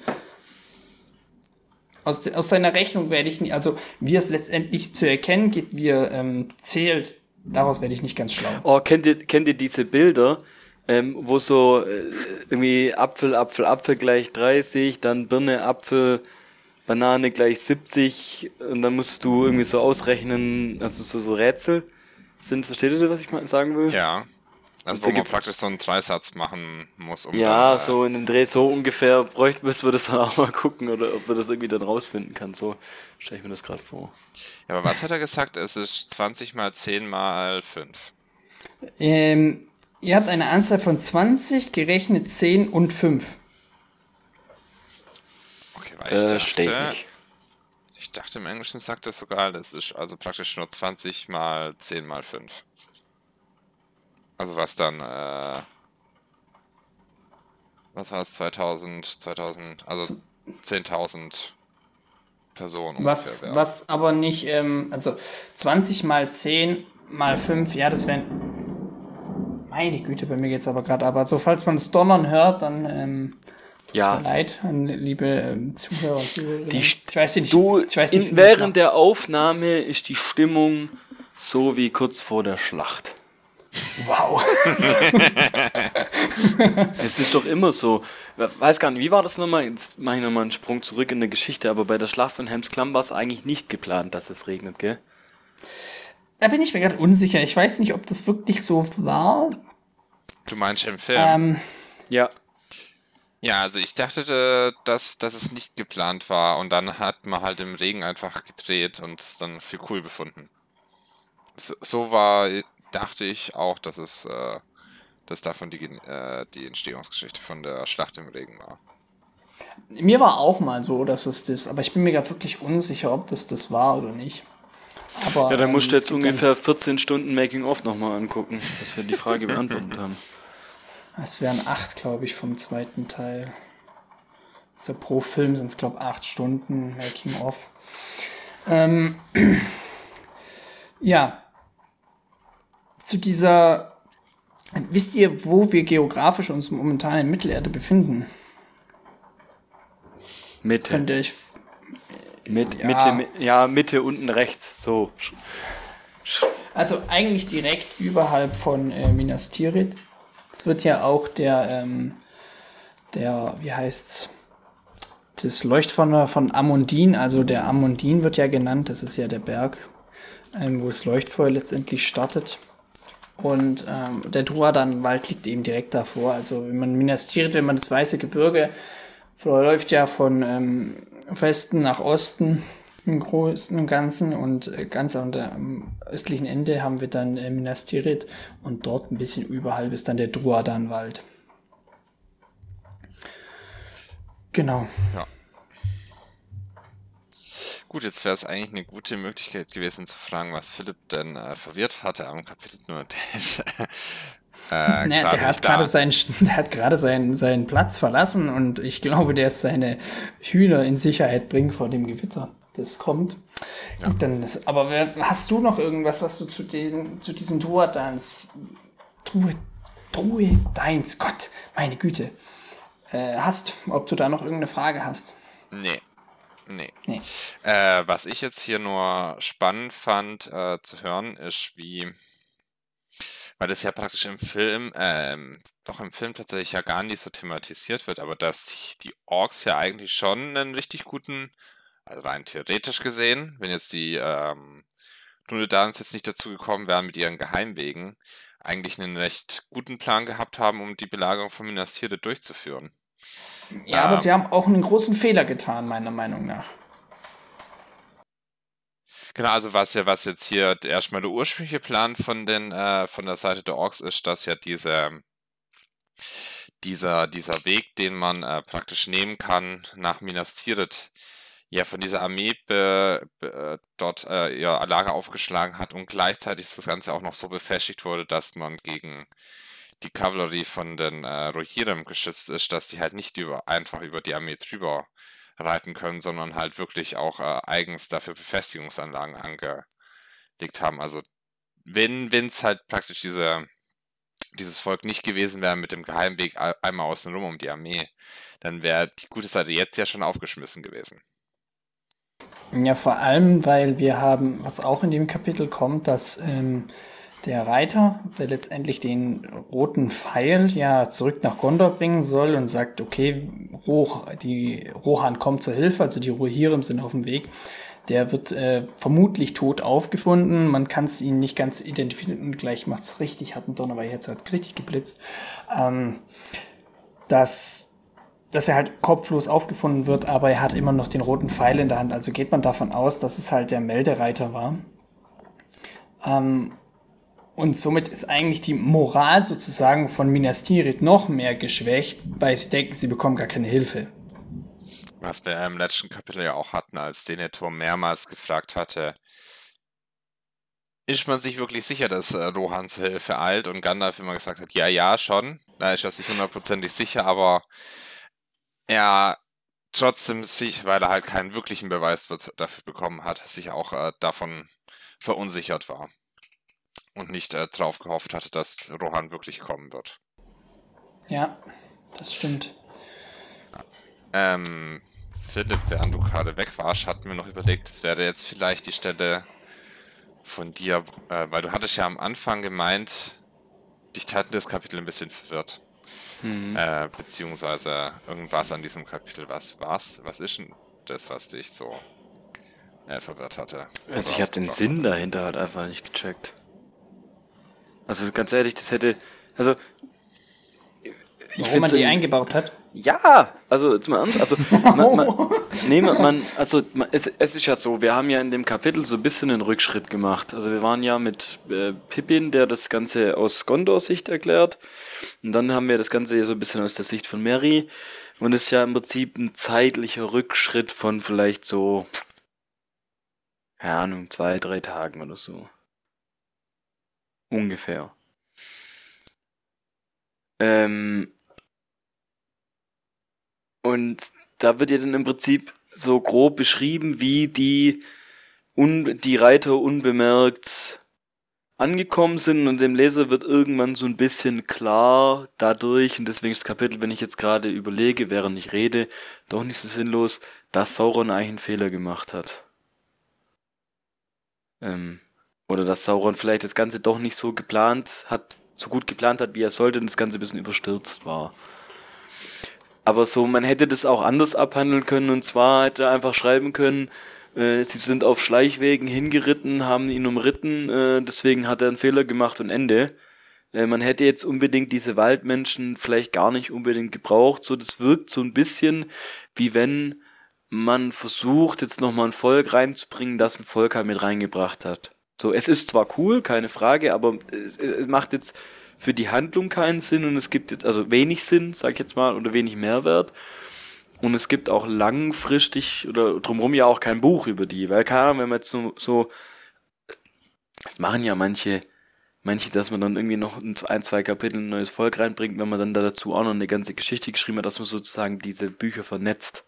Aus, de, aus seiner Rechnung werde ich nicht, also wie es letztendlich zu erkennen gibt, wie er ähm, zählt, daraus werde ich nicht ganz schlau. Oh, kennt ihr, kennt ihr diese Bilder, ähm, wo so äh, irgendwie Apfel, Apfel, Apfel gleich 30, dann Birne, Apfel, Banane gleich 70 und dann musst du irgendwie so ausrechnen, also so, so Rätsel sind. Versteht ihr, was ich mal sagen will? Ja. Also wo man praktisch so einen Dreisatz machen muss, um Ja, dann, äh, so in dem Dreh so ungefähr bräuchten müssen wir das dann auch mal gucken oder ob wir das irgendwie dann rausfinden kann. So stelle ich mir das gerade vor. Ja, aber was hat er gesagt? Es ist 20 mal 10 mal 5. Ähm, ihr habt eine Anzahl von 20, gerechnet 10 und 5. Okay, weil ich Äh, steh ich dachte, nicht. ich dachte im Englischen sagt er sogar, das ist also praktisch nur 20 mal 10 mal 5. Also was dann, äh, was war es, 2000, 2000, also 10.000 Personen Was, ungefähr was aber nicht, ähm, also 20 mal 10 mal 5, ja, das wären. Meine Güte, bei mir geht's aber gerade. Aber so, falls man das Donnern hört, dann ähm, tut mir Ja, leid an liebe ähm, Zuhörer. Die ich weiß nicht, du, ich weiß nicht, in, während der Aufnahme ist die Stimmung so wie kurz vor der Schlacht. Wow. Es ist doch immer so. Weiß gar nicht, wie war das nochmal? Jetzt mache ich nochmal einen Sprung zurück in der Geschichte, aber bei der Schlacht von Helmsklamm war es eigentlich nicht geplant, dass es regnet, gell? Da bin ich mir gerade unsicher. Ich weiß nicht, ob das wirklich so war. Du meinst im Film? Ähm, Ja. Ja, also ich dachte, äh, dass, dass es nicht geplant war und dann hat man halt im Regen einfach gedreht und es dann für cool befunden. So, so war, dachte ich auch, dass es, äh, dass davon die, äh, die Entstehungsgeschichte von der Schlacht im Regen war. mir war auch mal so, dass es das, aber ich bin mir gerade wirklich unsicher, ob das das war oder nicht. Aber, Ja, dann ähm, musst du es jetzt ungefähr 14 Stunden Making-of nochmal angucken, dass wir die Frage beantwortet haben. Es wären acht, glaube ich, vom zweiten Teil. So pro Film sind es, glaube ich, acht Stunden Making of. Ähm, ja. Zu dieser. Wisst ihr, wo wir geografisch uns momentan in Mittelerde befinden? Mitte. Könnt ihr euch Mit, Ja. Mitte, mi- ja, Mitte unten rechts, so. Also eigentlich direkt überhalb von äh, Minas Tirith. Es wird ja auch der, ähm, der, wie heißt's? Das Leuchtfeuer von Amundin, also der Amundin wird ja genannt, das ist ja der Berg, ähm, wo das Leuchtfeuer letztendlich startet. Und ähm, der Druadan-Wald liegt eben direkt davor. Also wenn man Minas Tirith, wenn man das Weiße Gebirge verläuft ja von ähm, Westen nach Osten im Großen und Ganzen und äh, ganz am östlichen Ende haben wir dann äh, Minas Tirith und dort ein bisschen überhalb ist dann der Druadan-Wald. Genau. Ja. Gut, jetzt wäre es eigentlich eine gute Möglichkeit gewesen zu fragen, was Philipp denn äh, verwirrt hatte am Kapitel nur äh, nee, der hat gerade seinen, der hat gerade seinen, seinen Platz verlassen und ich glaube, der ist seine Hühner in Sicherheit bringt vor dem Gewitter, das kommt. Ja. Gut, dann ist, aber wer, hast du noch irgendwas, was du zu, den, zu diesen Druidans, Druid, Gott, meine Güte, äh, hast? Ob du da noch irgendeine Frage hast? Nee. Nee. nee. Äh, was ich jetzt hier nur spannend fand äh, zu hören, ist, wie, weil das ja praktisch im Film, ähm, doch im Film tatsächlich ja gar nicht so thematisiert wird, aber dass die Orks ja eigentlich schon einen richtig guten, also rein theoretisch gesehen, wenn jetzt die ähm, Dunedains jetzt nicht dazu gekommen wären mit ihren Geheimwegen, eigentlich einen recht guten Plan gehabt haben, um die Belagerung von Minas Tirith durchzuführen. Ja, ähm, aber sie haben auch einen großen Fehler getan, meiner Meinung nach. Genau, also was ja, was jetzt hier erstmal der ursprüngliche Plan von den, äh, von der Seite der Orks ist, dass ja diese, dieser, dieser Weg, den man äh, praktisch nehmen kann nach Minas Tirith, ja von dieser Armee be, be, dort äh, ihr Lager aufgeschlagen hat und gleichzeitig das Ganze auch noch so befestigt wurde, dass man gegen die Kavallerie von den äh, Rohirrim geschützt ist, dass die halt nicht über, einfach über die Armee drüber reiten können, sondern halt wirklich auch äh, eigens dafür Befestigungsanlagen angelegt haben. Also wenn es halt praktisch diese, dieses Volk nicht gewesen wäre mit dem Geheimweg einmal außenrum um die Armee, dann wäre die gute Seite jetzt ja schon aufgeschmissen gewesen. Ja, vor allem, weil wir haben, was auch in dem Kapitel kommt, dass ähm, der Reiter, der letztendlich den roten Pfeil ja zurück nach Gondor bringen soll und sagt, okay, Roh, die Rohan kommt zur Hilfe, also die Rohirrim sind auf dem Weg. Der wird äh, vermutlich tot aufgefunden. Man kann es ihn nicht ganz identifizieren und gleich macht es richtig, hat weil jetzt hat richtig geblitzt. Ähm, dass, dass er halt kopflos aufgefunden wird, aber er hat immer noch den roten Pfeil in der Hand. Also geht man davon aus, dass es halt der Meldereiter war. Ähm, und somit ist eigentlich die Moral sozusagen von Minas Tirith noch mehr geschwächt, weil sie denken, sie bekommen gar keine Hilfe. Was wir im letzten Kapitel ja auch hatten, als Denethor mehrmals gefragt hatte, ist man sich wirklich sicher, dass äh, Rohan zur Hilfe eilt? Und Gandalf immer gesagt hat, ja, ja, schon. Da ist er sich hundertprozentig sicher, aber er trotzdem sich, weil er halt keinen wirklichen Beweis dafür bekommen hat, sich auch äh, davon verunsichert war und nicht äh, drauf gehofft hatte, dass Rohan wirklich kommen wird. Ja, das stimmt. Ähm, Philipp, während du gerade weg warst, hatten wir noch überlegt, es wäre jetzt vielleicht die Stelle von dir, äh, weil du hattest ja am Anfang gemeint, dich hatten das Kapitel ein bisschen verwirrt. Mhm. Äh, beziehungsweise irgendwas an diesem Kapitel. Was war's? Was ist denn das, was dich so äh, verwirrt hatte? Also ich habe den Sinn dahinter halt einfach nicht gecheckt. Also ganz ehrlich, das hätte. Also. Ich Warum man die eingebaut hat? Ja, also mal an, also man, man, nee, man, also man, es, es ist ja so, wir haben ja in dem Kapitel so ein bisschen einen Rückschritt gemacht. Also wir waren ja mit äh, Pippin, der das Ganze aus Gondors Sicht erklärt, und dann haben wir das Ganze so ein bisschen aus der Sicht von Mary, und es ist ja im Prinzip ein zeitlicher Rückschritt von vielleicht so, keine Ahnung, zwei, drei Tagen oder so. Ungefähr. Ähm, und da wird ja dann im Prinzip so grob beschrieben, wie die, un, die Reiter unbemerkt angekommen sind und dem Leser wird irgendwann so ein bisschen klar dadurch, und deswegen ist das Kapitel, wenn ich jetzt gerade überlege, während ich rede, doch nicht so sinnlos, dass Sauron eigentlich einen Fehler gemacht hat. Ähm, oder dass Sauron vielleicht das Ganze doch nicht so geplant hat, so gut geplant hat, wie er sollte und das Ganze ein bisschen überstürzt war. Aber so, man hätte das auch anders abhandeln können und zwar hätte er einfach schreiben können, äh, sie sind auf Schleichwegen hingeritten, haben ihn umritten, äh, deswegen hat er einen Fehler gemacht und Ende. Äh, man hätte jetzt unbedingt diese Waldmenschen vielleicht gar nicht unbedingt gebraucht. So, das wirkt so ein bisschen wie wenn man versucht, jetzt nochmal ein Volk reinzubringen, das ein Volk halt mit reingebracht hat. So, es ist zwar cool, keine Frage, aber es, es macht jetzt für die Handlung keinen Sinn und es gibt jetzt, also wenig Sinn, sag ich jetzt mal, oder wenig Mehrwert. Und es gibt auch langfristig oder drumherum ja auch kein Buch über die, weil keine Ahnung, wenn man jetzt so, so das machen ja manche, manche, dass man dann irgendwie noch ein, zwei Kapitel ein neues Volk reinbringt, wenn man dann da dazu auch noch eine ganze Geschichte geschrieben hat, dass man sozusagen diese Bücher vernetzt.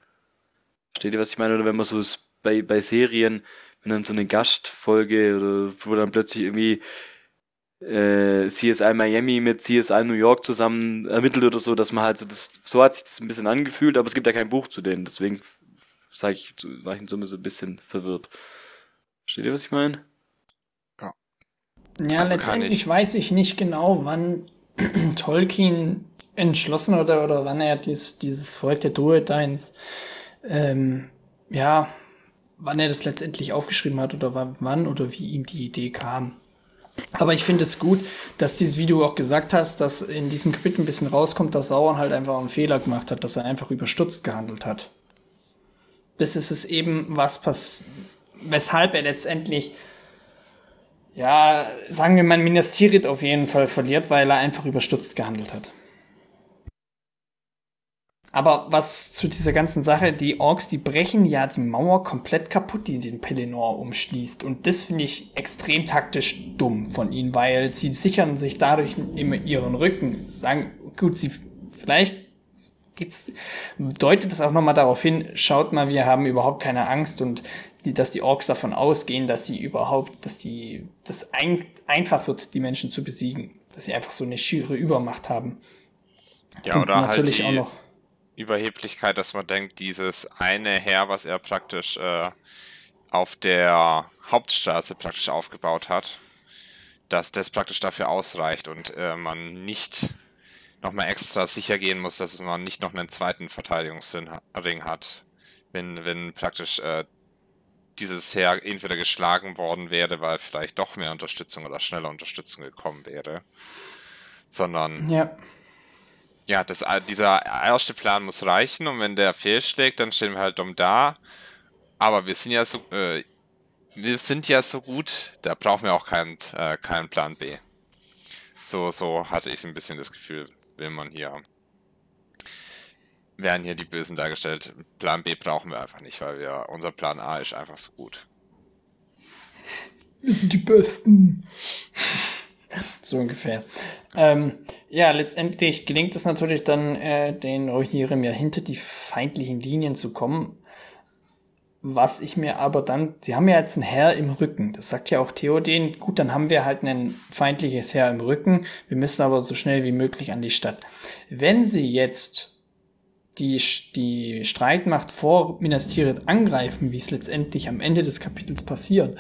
Versteht ihr, was ich meine? Oder wenn man so bei, bei Serien, wenn dann so eine Gastfolge oder wo dann plötzlich irgendwie äh, CSI Miami mit CSI New York zusammen ermittelt oder so, dass man halt so das, so hat sich das ein bisschen angefühlt, aber es gibt ja kein Buch zu denen, deswegen sage ich, war ich in Summe so ein bisschen verwirrt. Versteht ihr, was ich meine? Ja. Ja, also letztendlich ich weiß ich nicht genau, wann Tolkien entschlossen oder, oder wann er dies, dieses Volk der Druidines, ähm, ja, wann er das letztendlich aufgeschrieben hat oder wann oder wie ihm die Idee kam. Aber ich finde es gut, dass dieses Video auch gesagt hast, dass in diesem Kapitel ein bisschen rauskommt, dass Sauron halt einfach einen Fehler gemacht hat, dass er einfach überstürzt gehandelt hat. Das ist es eben, was pass weshalb er letztendlich, ja, sagen wir mal, Minas Tirith auf jeden Fall verliert, weil er einfach überstürzt gehandelt hat. Aber was zu dieser ganzen Sache, die Orks, die brechen ja die Mauer komplett kaputt, die den Pelennor umschließt. Und das finde ich extrem taktisch dumm von ihnen, weil sie sichern sich dadurch immer ihren Rücken. Sagen, gut, sie vielleicht geht's, deutet es auch nochmal darauf hin, schaut mal, wir haben überhaupt keine Angst und die, dass die Orks davon ausgehen, dass sie überhaupt, dass die, das ein, einfach wird, die Menschen zu besiegen. Dass sie einfach so eine schiere Übermacht haben. Ja, und oder halt natürlich halt die, auch noch Überheblichkeit, dass man denkt, dieses eine Heer, was er praktisch äh, auf der Hauptstraße praktisch aufgebaut hat, dass das praktisch dafür ausreicht und äh, man nicht nochmal extra sicher gehen muss, dass man nicht noch einen zweiten Verteidigungsring hat, wenn, wenn praktisch äh, dieses Heer entweder geschlagen worden wäre, weil vielleicht doch mehr Unterstützung oder schneller Unterstützung gekommen wäre, sondern ja ja, das, äh, dieser erste Plan muss reichen und wenn der fehlschlägt, dann stehen wir halt dumm da. Aber wir sind ja so, äh, wir sind ja so gut, da brauchen wir auch keinen, äh, keinen Plan B. So, so hatte ich ein bisschen das Gefühl, will man hier, werden hier die Bösen dargestellt. Plan B brauchen wir einfach nicht, weil wir, unser Plan A ist einfach so gut. Wir sind die Besten. so ungefähr. Ähm, ja, letztendlich gelingt es natürlich dann, äh, den Rohirrim ja hinter die feindlichen Linien zu kommen. Was ich mir aber dann, sie haben ja jetzt ein Herr im Rücken. Das sagt ja auch Theoden. Gut, dann haben wir halt ein feindliches Herr im Rücken. Wir müssen aber so schnell wie möglich an die Stadt. Wenn sie jetzt die, die Streitmacht vor Minas Tirith angreifen, wie es letztendlich am Ende des Kapitels passiert,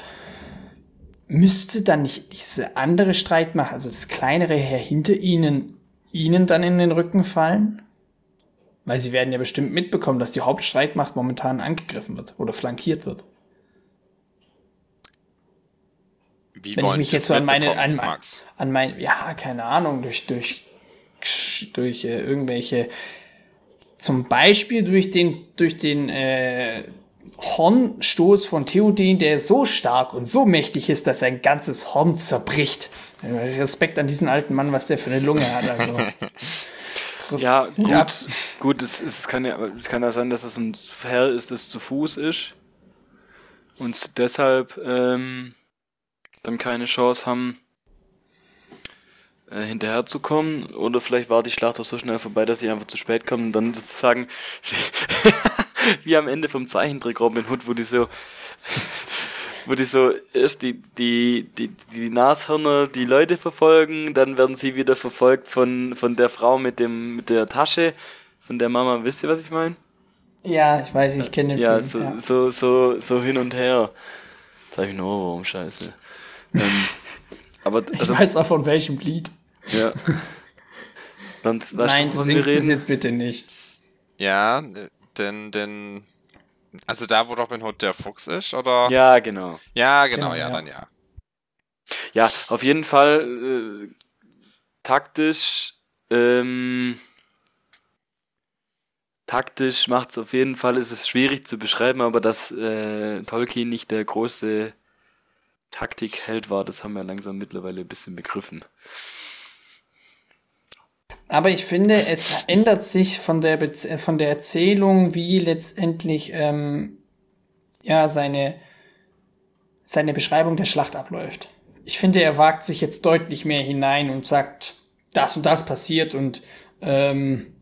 müsste dann nicht diese andere Streitmacht, also das kleinere Heer hinter ihnen, ihnen dann in den Rücken fallen? Weil sie werden ja bestimmt mitbekommen, dass die Hauptstreitmacht momentan angegriffen wird oder flankiert wird. Wie Wenn ich mich jetzt so an meine, an, an mein, ja, keine Ahnung, durch, durch, durch äh, irgendwelche, zum Beispiel durch den, durch den, äh, Hornstoß von Theoden, der so stark und so mächtig ist, dass sein ganzes Horn zerbricht. Respekt an diesen alten Mann, was der für eine Lunge hat. Also. ja, gut, ja. gut, es, es, kann ja, es kann ja sein, dass es ein Herr ist, das zu Fuß ist und deshalb ähm, dann keine Chance haben, äh, hinterherzukommen. Oder vielleicht war die Schlacht auch so schnell vorbei, dass sie einfach zu spät kommen und dann sozusagen wie am Ende vom Zeichentrick Robin Hood, wo die so, wo die so erst die, die, die, die Nashörner die Leute verfolgen, dann werden sie wieder verfolgt von, von der Frau mit dem, mit der Tasche, von der Mama, wisst ihr, was ich meine? Ja, ich weiß, ich kenne den ja, Film. So, ja, so, so, so hin und her. Jetzt habe ich einen Ohrwurm, scheiße. ähm, aber, also, ich weiß auch von welchem Lied. Ja. Dann, Nein, du singst es jetzt bitte nicht. Ja, denn, denn, also da, wo Robin Hood der Fuchs ist, oder? Ja, genau. Ja, genau, Genau, ja, ja. dann ja. Ja, auf jeden Fall äh, taktisch, ähm, taktisch macht es auf jeden Fall, ist es schwierig zu beschreiben, aber dass äh, Tolkien nicht der große Taktikheld war, das haben wir langsam mittlerweile ein bisschen begriffen. Aber ich finde, es ändert sich von der, Bez äh, von der Erzählung, wie letztendlich ähm, ja, seine, seine Beschreibung der Schlacht abläuft. Ich finde, er wagt sich jetzt deutlich mehr hinein und sagt, das und das passiert und ähm,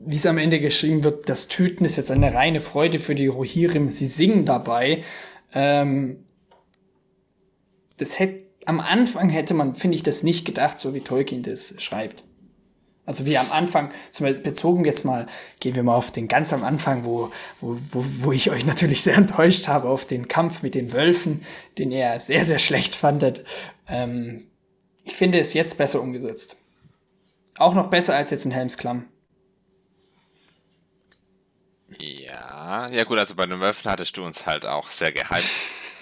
wie es am Ende geschrieben wird, das Töten ist jetzt eine reine Freude für die Rohirrim. Sie singen dabei. Ähm, das hätte am Anfang hätte man, finde ich, das nicht gedacht, so wie Tolkien das schreibt. Also wie am Anfang, zum Beispiel bezogen jetzt mal, gehen wir mal auf den ganz am Anfang, wo, wo, wo, wo ich euch natürlich sehr enttäuscht habe, auf den Kampf mit den Wölfen, den er sehr, sehr schlecht fandet. Ähm, ich finde es jetzt besser umgesetzt. Auch noch besser als jetzt in Helms Klamm. Ja, ja gut, also bei den Wölfen hattest du uns halt auch sehr gehypt.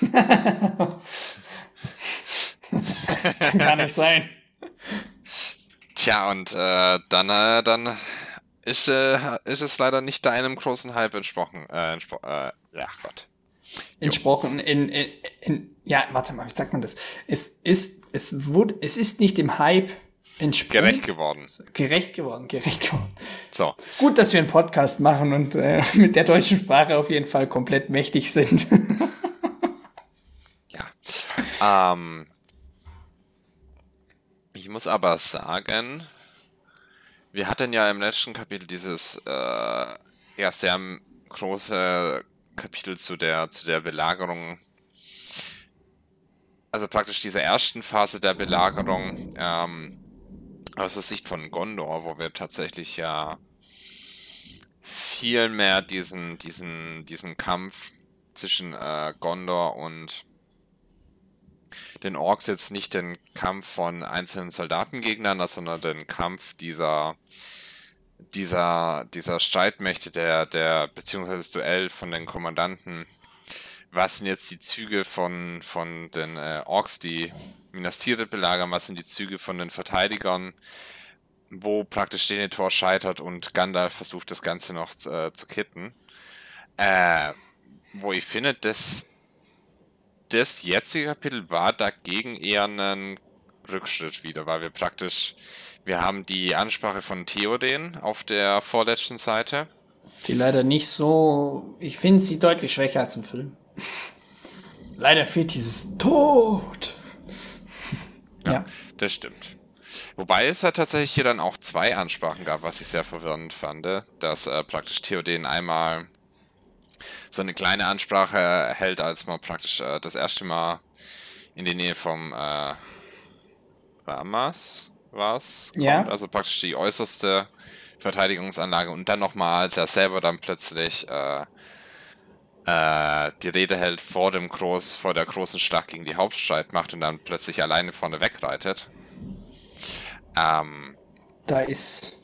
Kann nicht sein. Tja, und äh, dann, äh, dann ist, äh, ist es leider nicht deinem großen Hype entsprochen. Äh, entspro äh, ja, Gott. Entsprochen in, in, in, ja, warte mal, wie sagt man das? Es ist, es wurde, es ist nicht dem Hype entsprungen. Gerecht geworden. Gerecht geworden, gerecht geworden. So, Gut, dass wir einen Podcast machen und äh, mit der deutschen Sprache auf jeden Fall komplett mächtig sind. ja. Ähm, ich muss aber sagen, wir hatten ja im letzten Kapitel dieses äh, ja sehr große Kapitel zu der zu der Belagerung. Also praktisch diese ersten Phase der Belagerung ähm, aus der Sicht von Gondor, wo wir tatsächlich ja viel mehr diesen diesen diesen Kampf zwischen äh, Gondor und den Orks jetzt nicht den Kampf von einzelnen Soldaten gegeneinander, sondern den Kampf dieser dieser dieser Streitmächte, der der beziehungsweise das Duell von den Kommandanten. Was sind jetzt die Züge von von den äh, Orks, die Minas Tirith belagern? Was sind die Züge von den Verteidigern? Wo praktisch Denethor scheitert und Gandalf versucht das Ganze noch äh, zu kitten. Äh, wo ich finde, das das jetzige Kapitel war dagegen eher ein Rückschritt wieder, weil wir praktisch, wir haben die Ansprache von Theoden auf der vorletzten Seite. Die leider nicht so, ich finde sie deutlich schwächer als im Film. Leider fehlt dieses Tod. Ja. Das stimmt. Wobei es ja tatsächlich hier dann auch zwei Ansprachen gab, was ich sehr verwirrend fand, dass äh, praktisch Theoden einmal so eine kleine Ansprache hält, als man praktisch äh, das erste Mal in die Nähe vom äh, Ramas war's, Ja. also praktisch die äußerste Verteidigungsanlage und dann nochmal, als er selber dann plötzlich äh, äh, die Rede hält vor dem Groß, vor der großen Schlacht gegen die Hauptstreitmacht und dann plötzlich alleine vorne wegreitet. Ähm, Da ist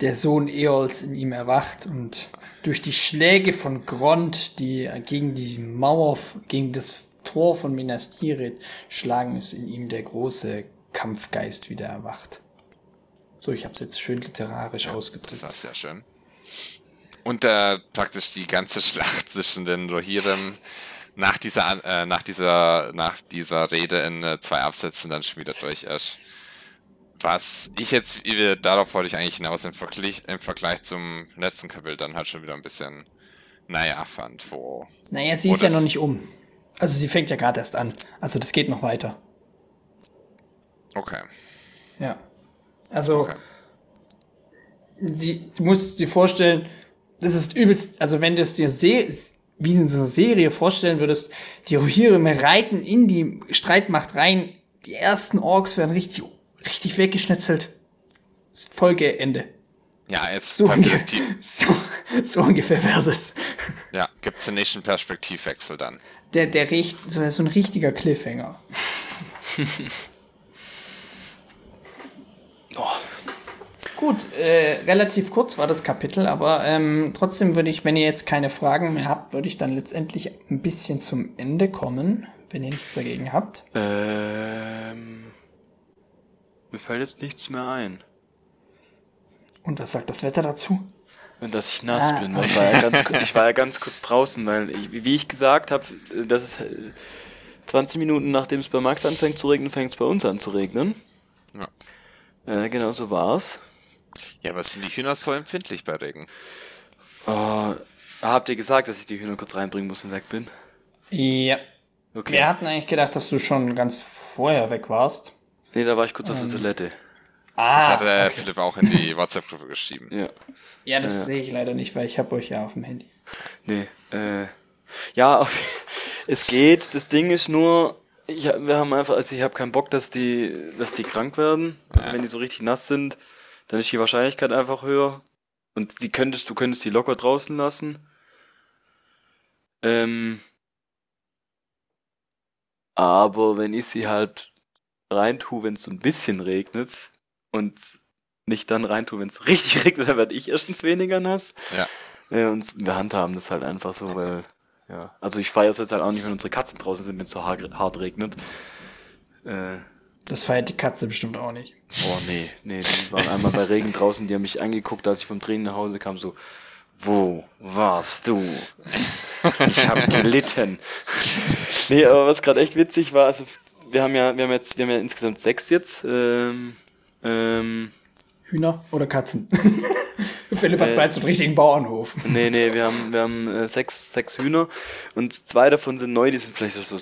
der Sohn Eols in ihm erwacht und durch die Schläge von Grond, die gegen die Mauer, gegen das Tor von Minas Tirith schlagen, ist in ihm der große Kampfgeist wieder erwacht. So, ich habe es jetzt schön literarisch Das ausgedrückt. war sehr schön. Und äh, praktisch die ganze Schlacht zwischen den Rohirrim nach dieser, äh, nach dieser, nach dieser Rede in äh, zwei Absätzen dann schon wieder durch ist. Was ich jetzt, wie wir- darauf wollte ich eigentlich hinaus, im Vergleich, im Vergleich zum letzten Kapitel dann halt schon wieder ein bisschen, naja, fand, wo. Naja, sie wo ist ja noch nicht um. Also sie fängt ja gerade erst an. Also das geht noch weiter. Okay. Ja. Also, Okay. sie, du musst dir vorstellen, das ist übelst, also wenn du es dir se wie in so einer Serie vorstellen würdest, die Rohirrim reiten in die Streitmacht rein, die ersten Orks werden richtig, richtig weggeschnetzelt. Folge Ende. Ja, jetzt So, unge so, so ungefähr wäre das. ja, gibt's den nächsten Perspektivwechsel dann. Der, der riecht so, so ein richtiger Cliffhanger. Gut, äh, relativ kurz war das Kapitel, aber ähm, trotzdem würde ich, wenn ihr jetzt keine Fragen mehr habt, würde ich dann letztendlich ein bisschen zum Ende kommen, wenn ihr nichts dagegen habt. Mir fällt jetzt nichts mehr ein. Und was sagt das Wetter dazu? Und dass ich nass ah. bin. Ich war, ja ganz, ich war ja ganz kurz draußen, weil, ich, wie ich gesagt habe, das ist 20 Minuten nachdem es bei Max anfängt zu regnen, fängt es bei uns an zu regnen. Ja. Äh, genau so war's. Ja, aber sind die Hühner so empfindlich bei Regen? Oh, habt ihr gesagt, dass ich die Hühner kurz reinbringen muss und weg bin? Ja. Okay. Wir hatten eigentlich gedacht, dass du schon ganz vorher weg warst. Nee, da war ich kurz ähm. auf der ähm. Toilette. Ah, das hat der okay. Philipp auch in die WhatsApp-Gruppe geschrieben. Ja. Ja, das ja. sehe ich leider nicht, weil ich habe euch ja auf dem Handy. Nee, äh. Ja, es geht. Das Ding ist nur, ich, wir haben einfach, also ich habe keinen Bock, dass die, dass die krank werden. Also ja. wenn die so richtig nass sind, dann ist die Wahrscheinlichkeit einfach höher. Und die könntest, du könntest die locker draußen lassen. Ähm, aber wenn ich sie halt reintue, wenn es so ein bisschen regnet und nicht dann reintue, wenn es richtig regnet, dann werde ich erstens weniger nass. Ja. ja. Und wir handhaben das halt einfach so, weil, ja. Also ich feiere es jetzt halt auch nicht, wenn unsere Katzen draußen sind, wenn es so hart regnet. Äh, das feiert die Katze bestimmt auch nicht. Oh nee, nee, die waren einmal bei Regen draußen, die haben mich angeguckt, als ich vom Training nach Hause kam, so, wo warst du? Ich habe gelitten. nee, aber was gerade echt witzig war, also wir haben ja, wir haben jetzt, wir haben ja insgesamt sechs jetzt. Ähm, ähm, Hühner oder Katzen? Philipp hat äh, bereits einen richtigen Bauernhof. Nee, nee, wir haben, wir haben äh, sechs, sechs Hühner und zwei davon sind neu, die sind vielleicht so,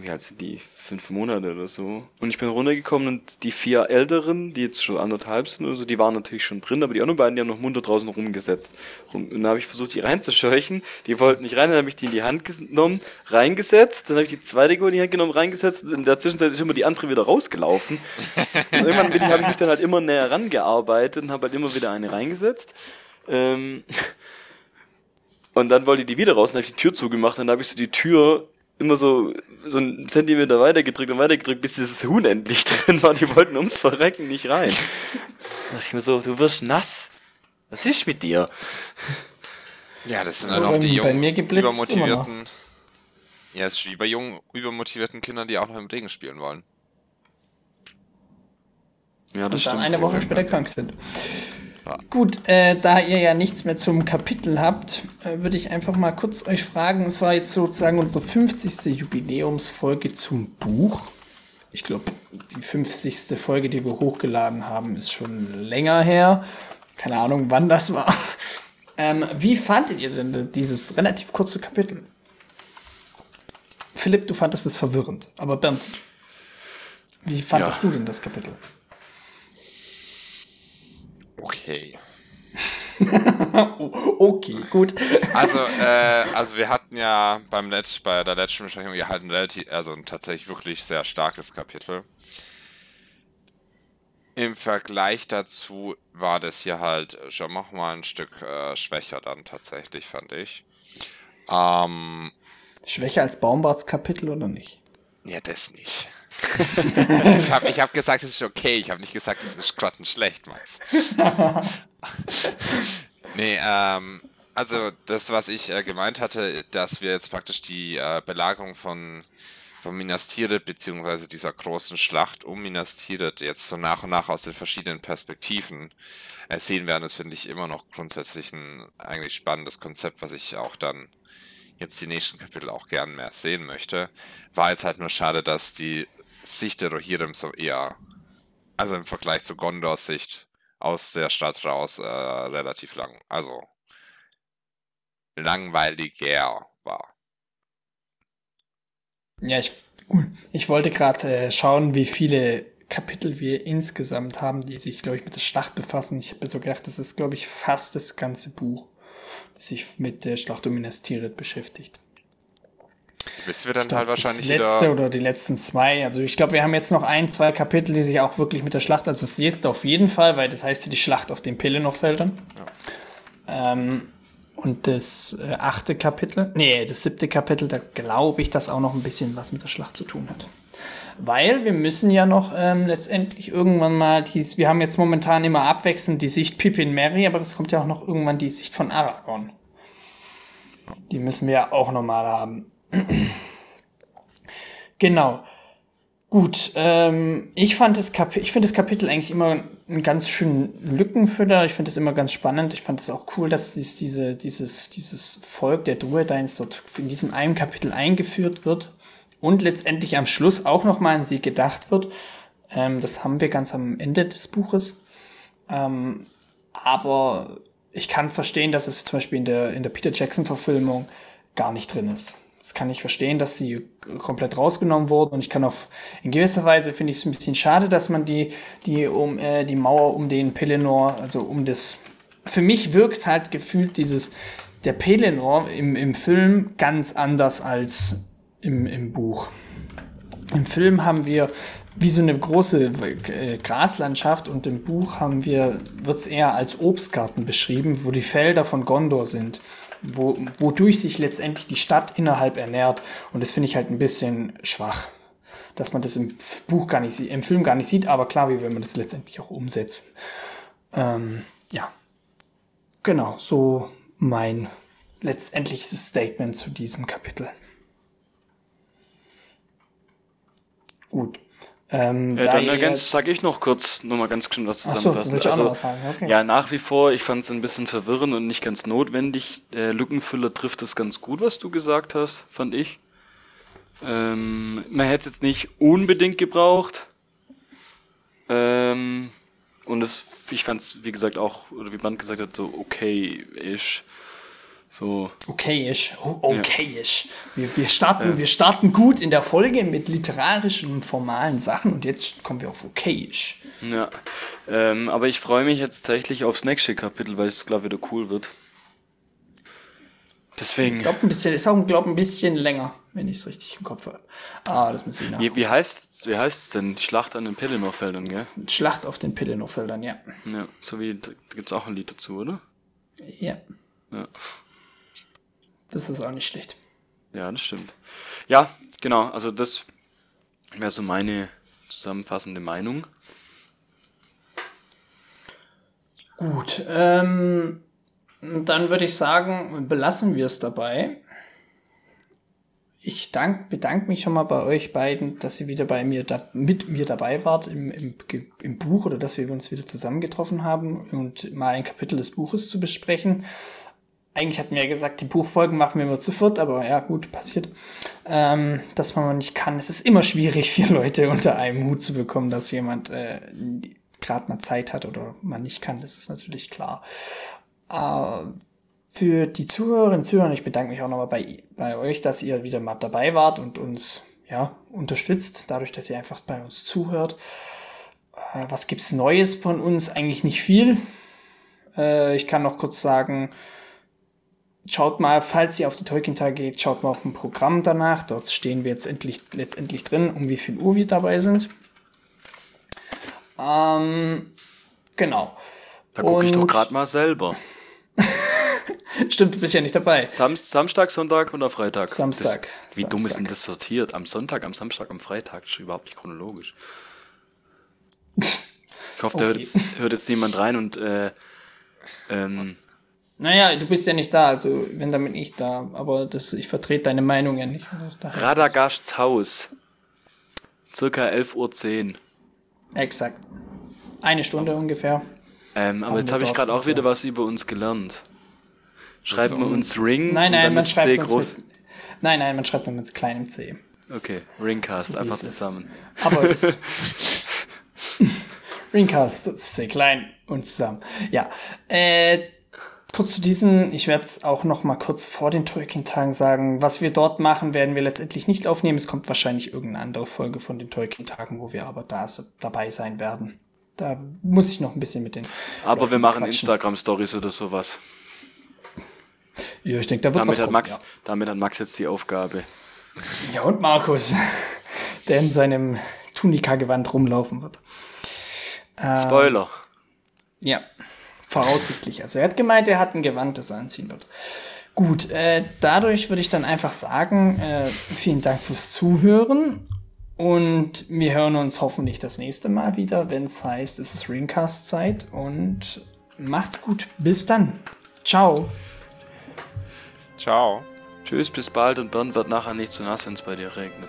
wie alt sind die? fünf Monate oder so. Und ich bin runtergekommen und die vier Älteren, die jetzt schon anderthalb sind oder so, die waren natürlich schon drin, aber die anderen beiden, die haben noch munter draußen rumgesetzt. Und dann habe ich versucht, die reinzuscheuchen. Die wollten nicht rein, dann habe ich die in die Hand genommen, reingesetzt, dann habe ich die zweite in die Hand genommen, reingesetzt. In der Zwischenzeit ist immer die andere wieder rausgelaufen. Und irgendwann bin ich, habe ich mich dann halt immer näher rangearbeitet und habe halt immer wieder eine reingesetzt. Ähm und dann wollte die wieder raus, dann habe ich die Tür zugemacht, dann habe ich so die Tür immer so, so einen Zentimeter weitergedrückt und weitergedrückt, bis dieses Huhn endlich drin war. Die wollten ums Verrecken nicht rein. Da dachte ich mir so, du wirst nass. Was ist mit dir? Ja, das sind dann auch die jungen, übermotivierten. Ja, es ist wie bei jungen, übermotivierten Kindern, die auch noch im Regen spielen wollen. Ja, das und stimmt. dann eine Woche später krank sind. Gut, äh, da ihr ja nichts mehr zum Kapitel habt, äh, würde ich einfach mal kurz euch fragen. Es war jetzt sozusagen unsere 50. Jubiläumsfolge zum Buch. Ich glaube, die 50. Folge, die wir hochgeladen haben, ist schon länger her. Keine Ahnung, wann das war. Ähm, wie fandet ihr denn dieses relativ kurze Kapitel? Philipp, du fandest es verwirrend. Aber Bernd, wie fandest ja. du denn das Kapitel? Okay. okay, gut. Also, äh, also wir hatten ja beim Letz, bei der letzten Besprechung ja halt ein relativ, also ein tatsächlich wirklich sehr starkes Kapitel. Im Vergleich dazu war das hier halt schon noch mal ein Stück äh, schwächer dann tatsächlich, fand ich. Ähm, schwächer als Baumbarts Kapitel oder nicht? Ja, das nicht. Ich habe ich hab gesagt, es ist okay. Ich habe nicht gesagt, es ist grottenschlecht, Max. nee, ähm, also das, was ich äh, gemeint hatte, dass wir jetzt praktisch die äh, Belagerung von, von Minas Tirith, beziehungsweise dieser großen Schlacht um Minas Tirith jetzt so nach und nach aus den verschiedenen Perspektiven äh, sehen werden, das finde ich immer noch grundsätzlich ein eigentlich spannendes Konzept, was ich auch dann jetzt die nächsten Kapitel auch gern mehr sehen möchte. War jetzt halt nur schade, dass die Sicht der Rohirrim so eher, also im Vergleich zu Gondors Sicht aus der Stadt raus, äh, relativ lang, also langweiliger war. Ja, ich, ich wollte gerade äh, schauen, wie viele Kapitel wir insgesamt haben, die sich, glaube ich, mit der Schlacht befassen. Ich habe so gedacht, das ist, glaube ich, fast das ganze Buch, das sich mit der Schlacht um Minas Tirith beschäftigt. Bis wir dann glaub, halt wahrscheinlich das letzte oder die letzten zwei. Also ich glaube, wir haben jetzt noch ein, zwei Kapitel, die sich auch wirklich mit der Schlacht, also das nächste auf jeden Fall, weil das heißt ja die Schlacht auf den Pelennor-Feldern. Ja. Ähm, Und das äh, achte Kapitel, nee, das siebte Kapitel, da glaube ich, dass auch noch ein bisschen was mit der Schlacht zu tun hat. Weil wir müssen ja noch ähm, letztendlich irgendwann mal dies, wir haben jetzt momentan immer abwechselnd die Sicht Pippin Mary, aber es kommt ja auch noch irgendwann die Sicht von Aragorn. Die müssen wir ja auch nochmal haben. Genau. Gut, ähm, ich fand das Kapitel, ich finde das Kapitel eigentlich immer einen ganz schönen Lückenfüller. Ich finde es immer ganz spannend. Ich fand es auch cool, dass dies, diese, dieses, dieses Volk der Druidines dort in diesem einen Kapitel eingeführt wird und letztendlich am Schluss auch nochmal an sie gedacht wird. Ähm, das haben wir ganz am Ende des Buches. Ähm, aber ich kann verstehen, dass es zum Beispiel in der, in der Peter Jackson-Verfilmung gar nicht drin ist. Das kann ich verstehen, dass die komplett rausgenommen wurden. Und ich kann auch in gewisser Weise finde ich es ein bisschen schade, dass man die, die um äh, die Mauer um den Pelennor, also um das. Für mich wirkt halt gefühlt dieses der Pelennor im, im Film ganz anders als im, im Buch. Im Film haben wir wie so eine große äh, Graslandschaft und im Buch haben wir, wird es eher als Obstgarten beschrieben, wo die Felder von Gondor sind wo, wodurch sich letztendlich die Stadt innerhalb ernährt. Und das finde ich halt ein bisschen schwach, dass man das im Buch gar nicht sieht, im Film gar nicht sieht, aber klar, wie will man das letztendlich auch umsetzen. Ähm, ja, genau, so mein letztendliches Statement zu diesem Kapitel. Gut. Ähm, äh, dann ergänzt, sage ich noch kurz, nur mal ganz schön was zusammenfassen. So, also, sagen. Okay. Ja, nach wie vor, ich fand es ein bisschen verwirrend und nicht ganz notwendig. Der Lückenfüller trifft es ganz gut, was du gesagt hast, fand ich. Ähm, man hätte es jetzt nicht unbedingt gebraucht. Ähm, und es, ich fand es, wie gesagt, auch, oder wie man gesagt hat, so okay-ish. So. Okayisch. Okayisch. Ja. Wir, wir, starten, ja. wir starten gut in der Folge mit literarischen und formalen Sachen und jetzt kommen wir auf okayisch. Ja. Ähm, aber ich freue mich jetzt tatsächlich aufs nächste Kapitel, weil es, glaube ich, wieder cool wird. Deswegen. Ich glaube, ein bisschen, ist auch, glaube ein bisschen länger, wenn ich es richtig im Kopf habe. Ah, das muss ich nachgucken. Wie, wie heißt wie heißt es denn? Schlacht an den Pelennor-Feldern, gell? Schlacht auf den Pelennor-Feldern, ja. Ja, so wie, da gibt es auch ein Lied dazu, oder? Ja. Ja. Das ist auch nicht schlecht. Ja, das stimmt. Ja, genau. Also das wäre so meine zusammenfassende Meinung. Gut, ähm, dann würde ich sagen, belassen wir es dabei. Ich dank, bedanke mich schon mal bei euch beiden, dass ihr wieder bei mir da, mit mir dabei wart im, im, im Buch oder dass wir uns wieder zusammengetroffen haben und mal ein Kapitel des Buches zu besprechen eigentlich hatten wir ja gesagt, die Buchfolgen machen wir immer zu viert, aber ja, gut, passiert, ähm, dass man nicht kann. Es ist immer schwierig, vier Leute unter einem Hut zu bekommen, dass jemand äh, gerade mal Zeit hat oder man nicht kann, das ist natürlich klar. Äh, für die Zuhörerinnen und Zuhörer, ich bedanke mich auch nochmal bei, bei euch, dass ihr wieder mal dabei wart und uns ja, unterstützt, dadurch, dass ihr einfach bei uns zuhört. Äh, was gibt's Neues von uns? Eigentlich nicht viel. Äh, ich kann noch kurz sagen, schaut mal, falls ihr auf die Tolkien-Tage geht, schaut mal auf dem Programm danach. Dort stehen wir jetzt endlich, letztendlich drin, um wie viel Uhr wir dabei sind. Ähm, genau. Da gucke ich doch gerade mal selber. Stimmt, du bist ja nicht dabei. Sam Samstag, Sonntag oder Freitag? Samstag. Das, wie Samstag. dumm ist denn das sortiert? Am Sonntag, am Samstag, am Freitag? Das ist überhaupt nicht chronologisch. Ich hoffe, okay. da hört jetzt, hört jetzt niemand rein und äh, ähm, naja, du bist ja nicht da, also wenn damit nicht da, aber das, ich vertrete deine Meinung ja nicht. Radagashs Haus. Circa 11.10 Uhr. Exakt. Eine Stunde oh. ungefähr. Ähm, aber jetzt habe ich gerade auch wieder was über uns gelernt. Schreibt man uns Ring? Nein, nein, man schreibt C uns groß. Mit, nein, nein, man schreibt uns mit kleinem C. Okay, Ringcast, so einfach zusammen. Aber es Ringcast, das ist C klein und zusammen. Ja, äh, kurz zu diesem, ich werde es auch noch mal kurz vor den Tolkien-Tagen sagen, was wir dort machen, werden wir letztendlich nicht aufnehmen. Es kommt wahrscheinlich irgendeine andere Folge von den Tolkien-Tagen, wo wir aber da dabei sein werden. Da muss ich noch ein bisschen mit den. Aber Leuten wir machen Instagram-Stories oder sowas. Ja, ich denke, da wird damit was hat kommen, Max, ja. Damit hat Max jetzt die Aufgabe. Ja, und Markus, der in seinem Tunika-Gewand rumlaufen wird. Ähm, Spoiler. Ja. Voraussichtlich. Also er hat gemeint, er hat ein Gewand, das er anziehen wird. Gut, äh, dadurch würde ich dann einfach sagen, äh, vielen Dank fürs Zuhören und wir hören uns hoffentlich das nächste Mal wieder, wenn es heißt, es ist Ringcast-Zeit und macht's gut. Bis dann. Ciao. Ciao. Tschüss, bis bald und Bernd wird nachher nicht zu nass, wenn es bei dir regnet.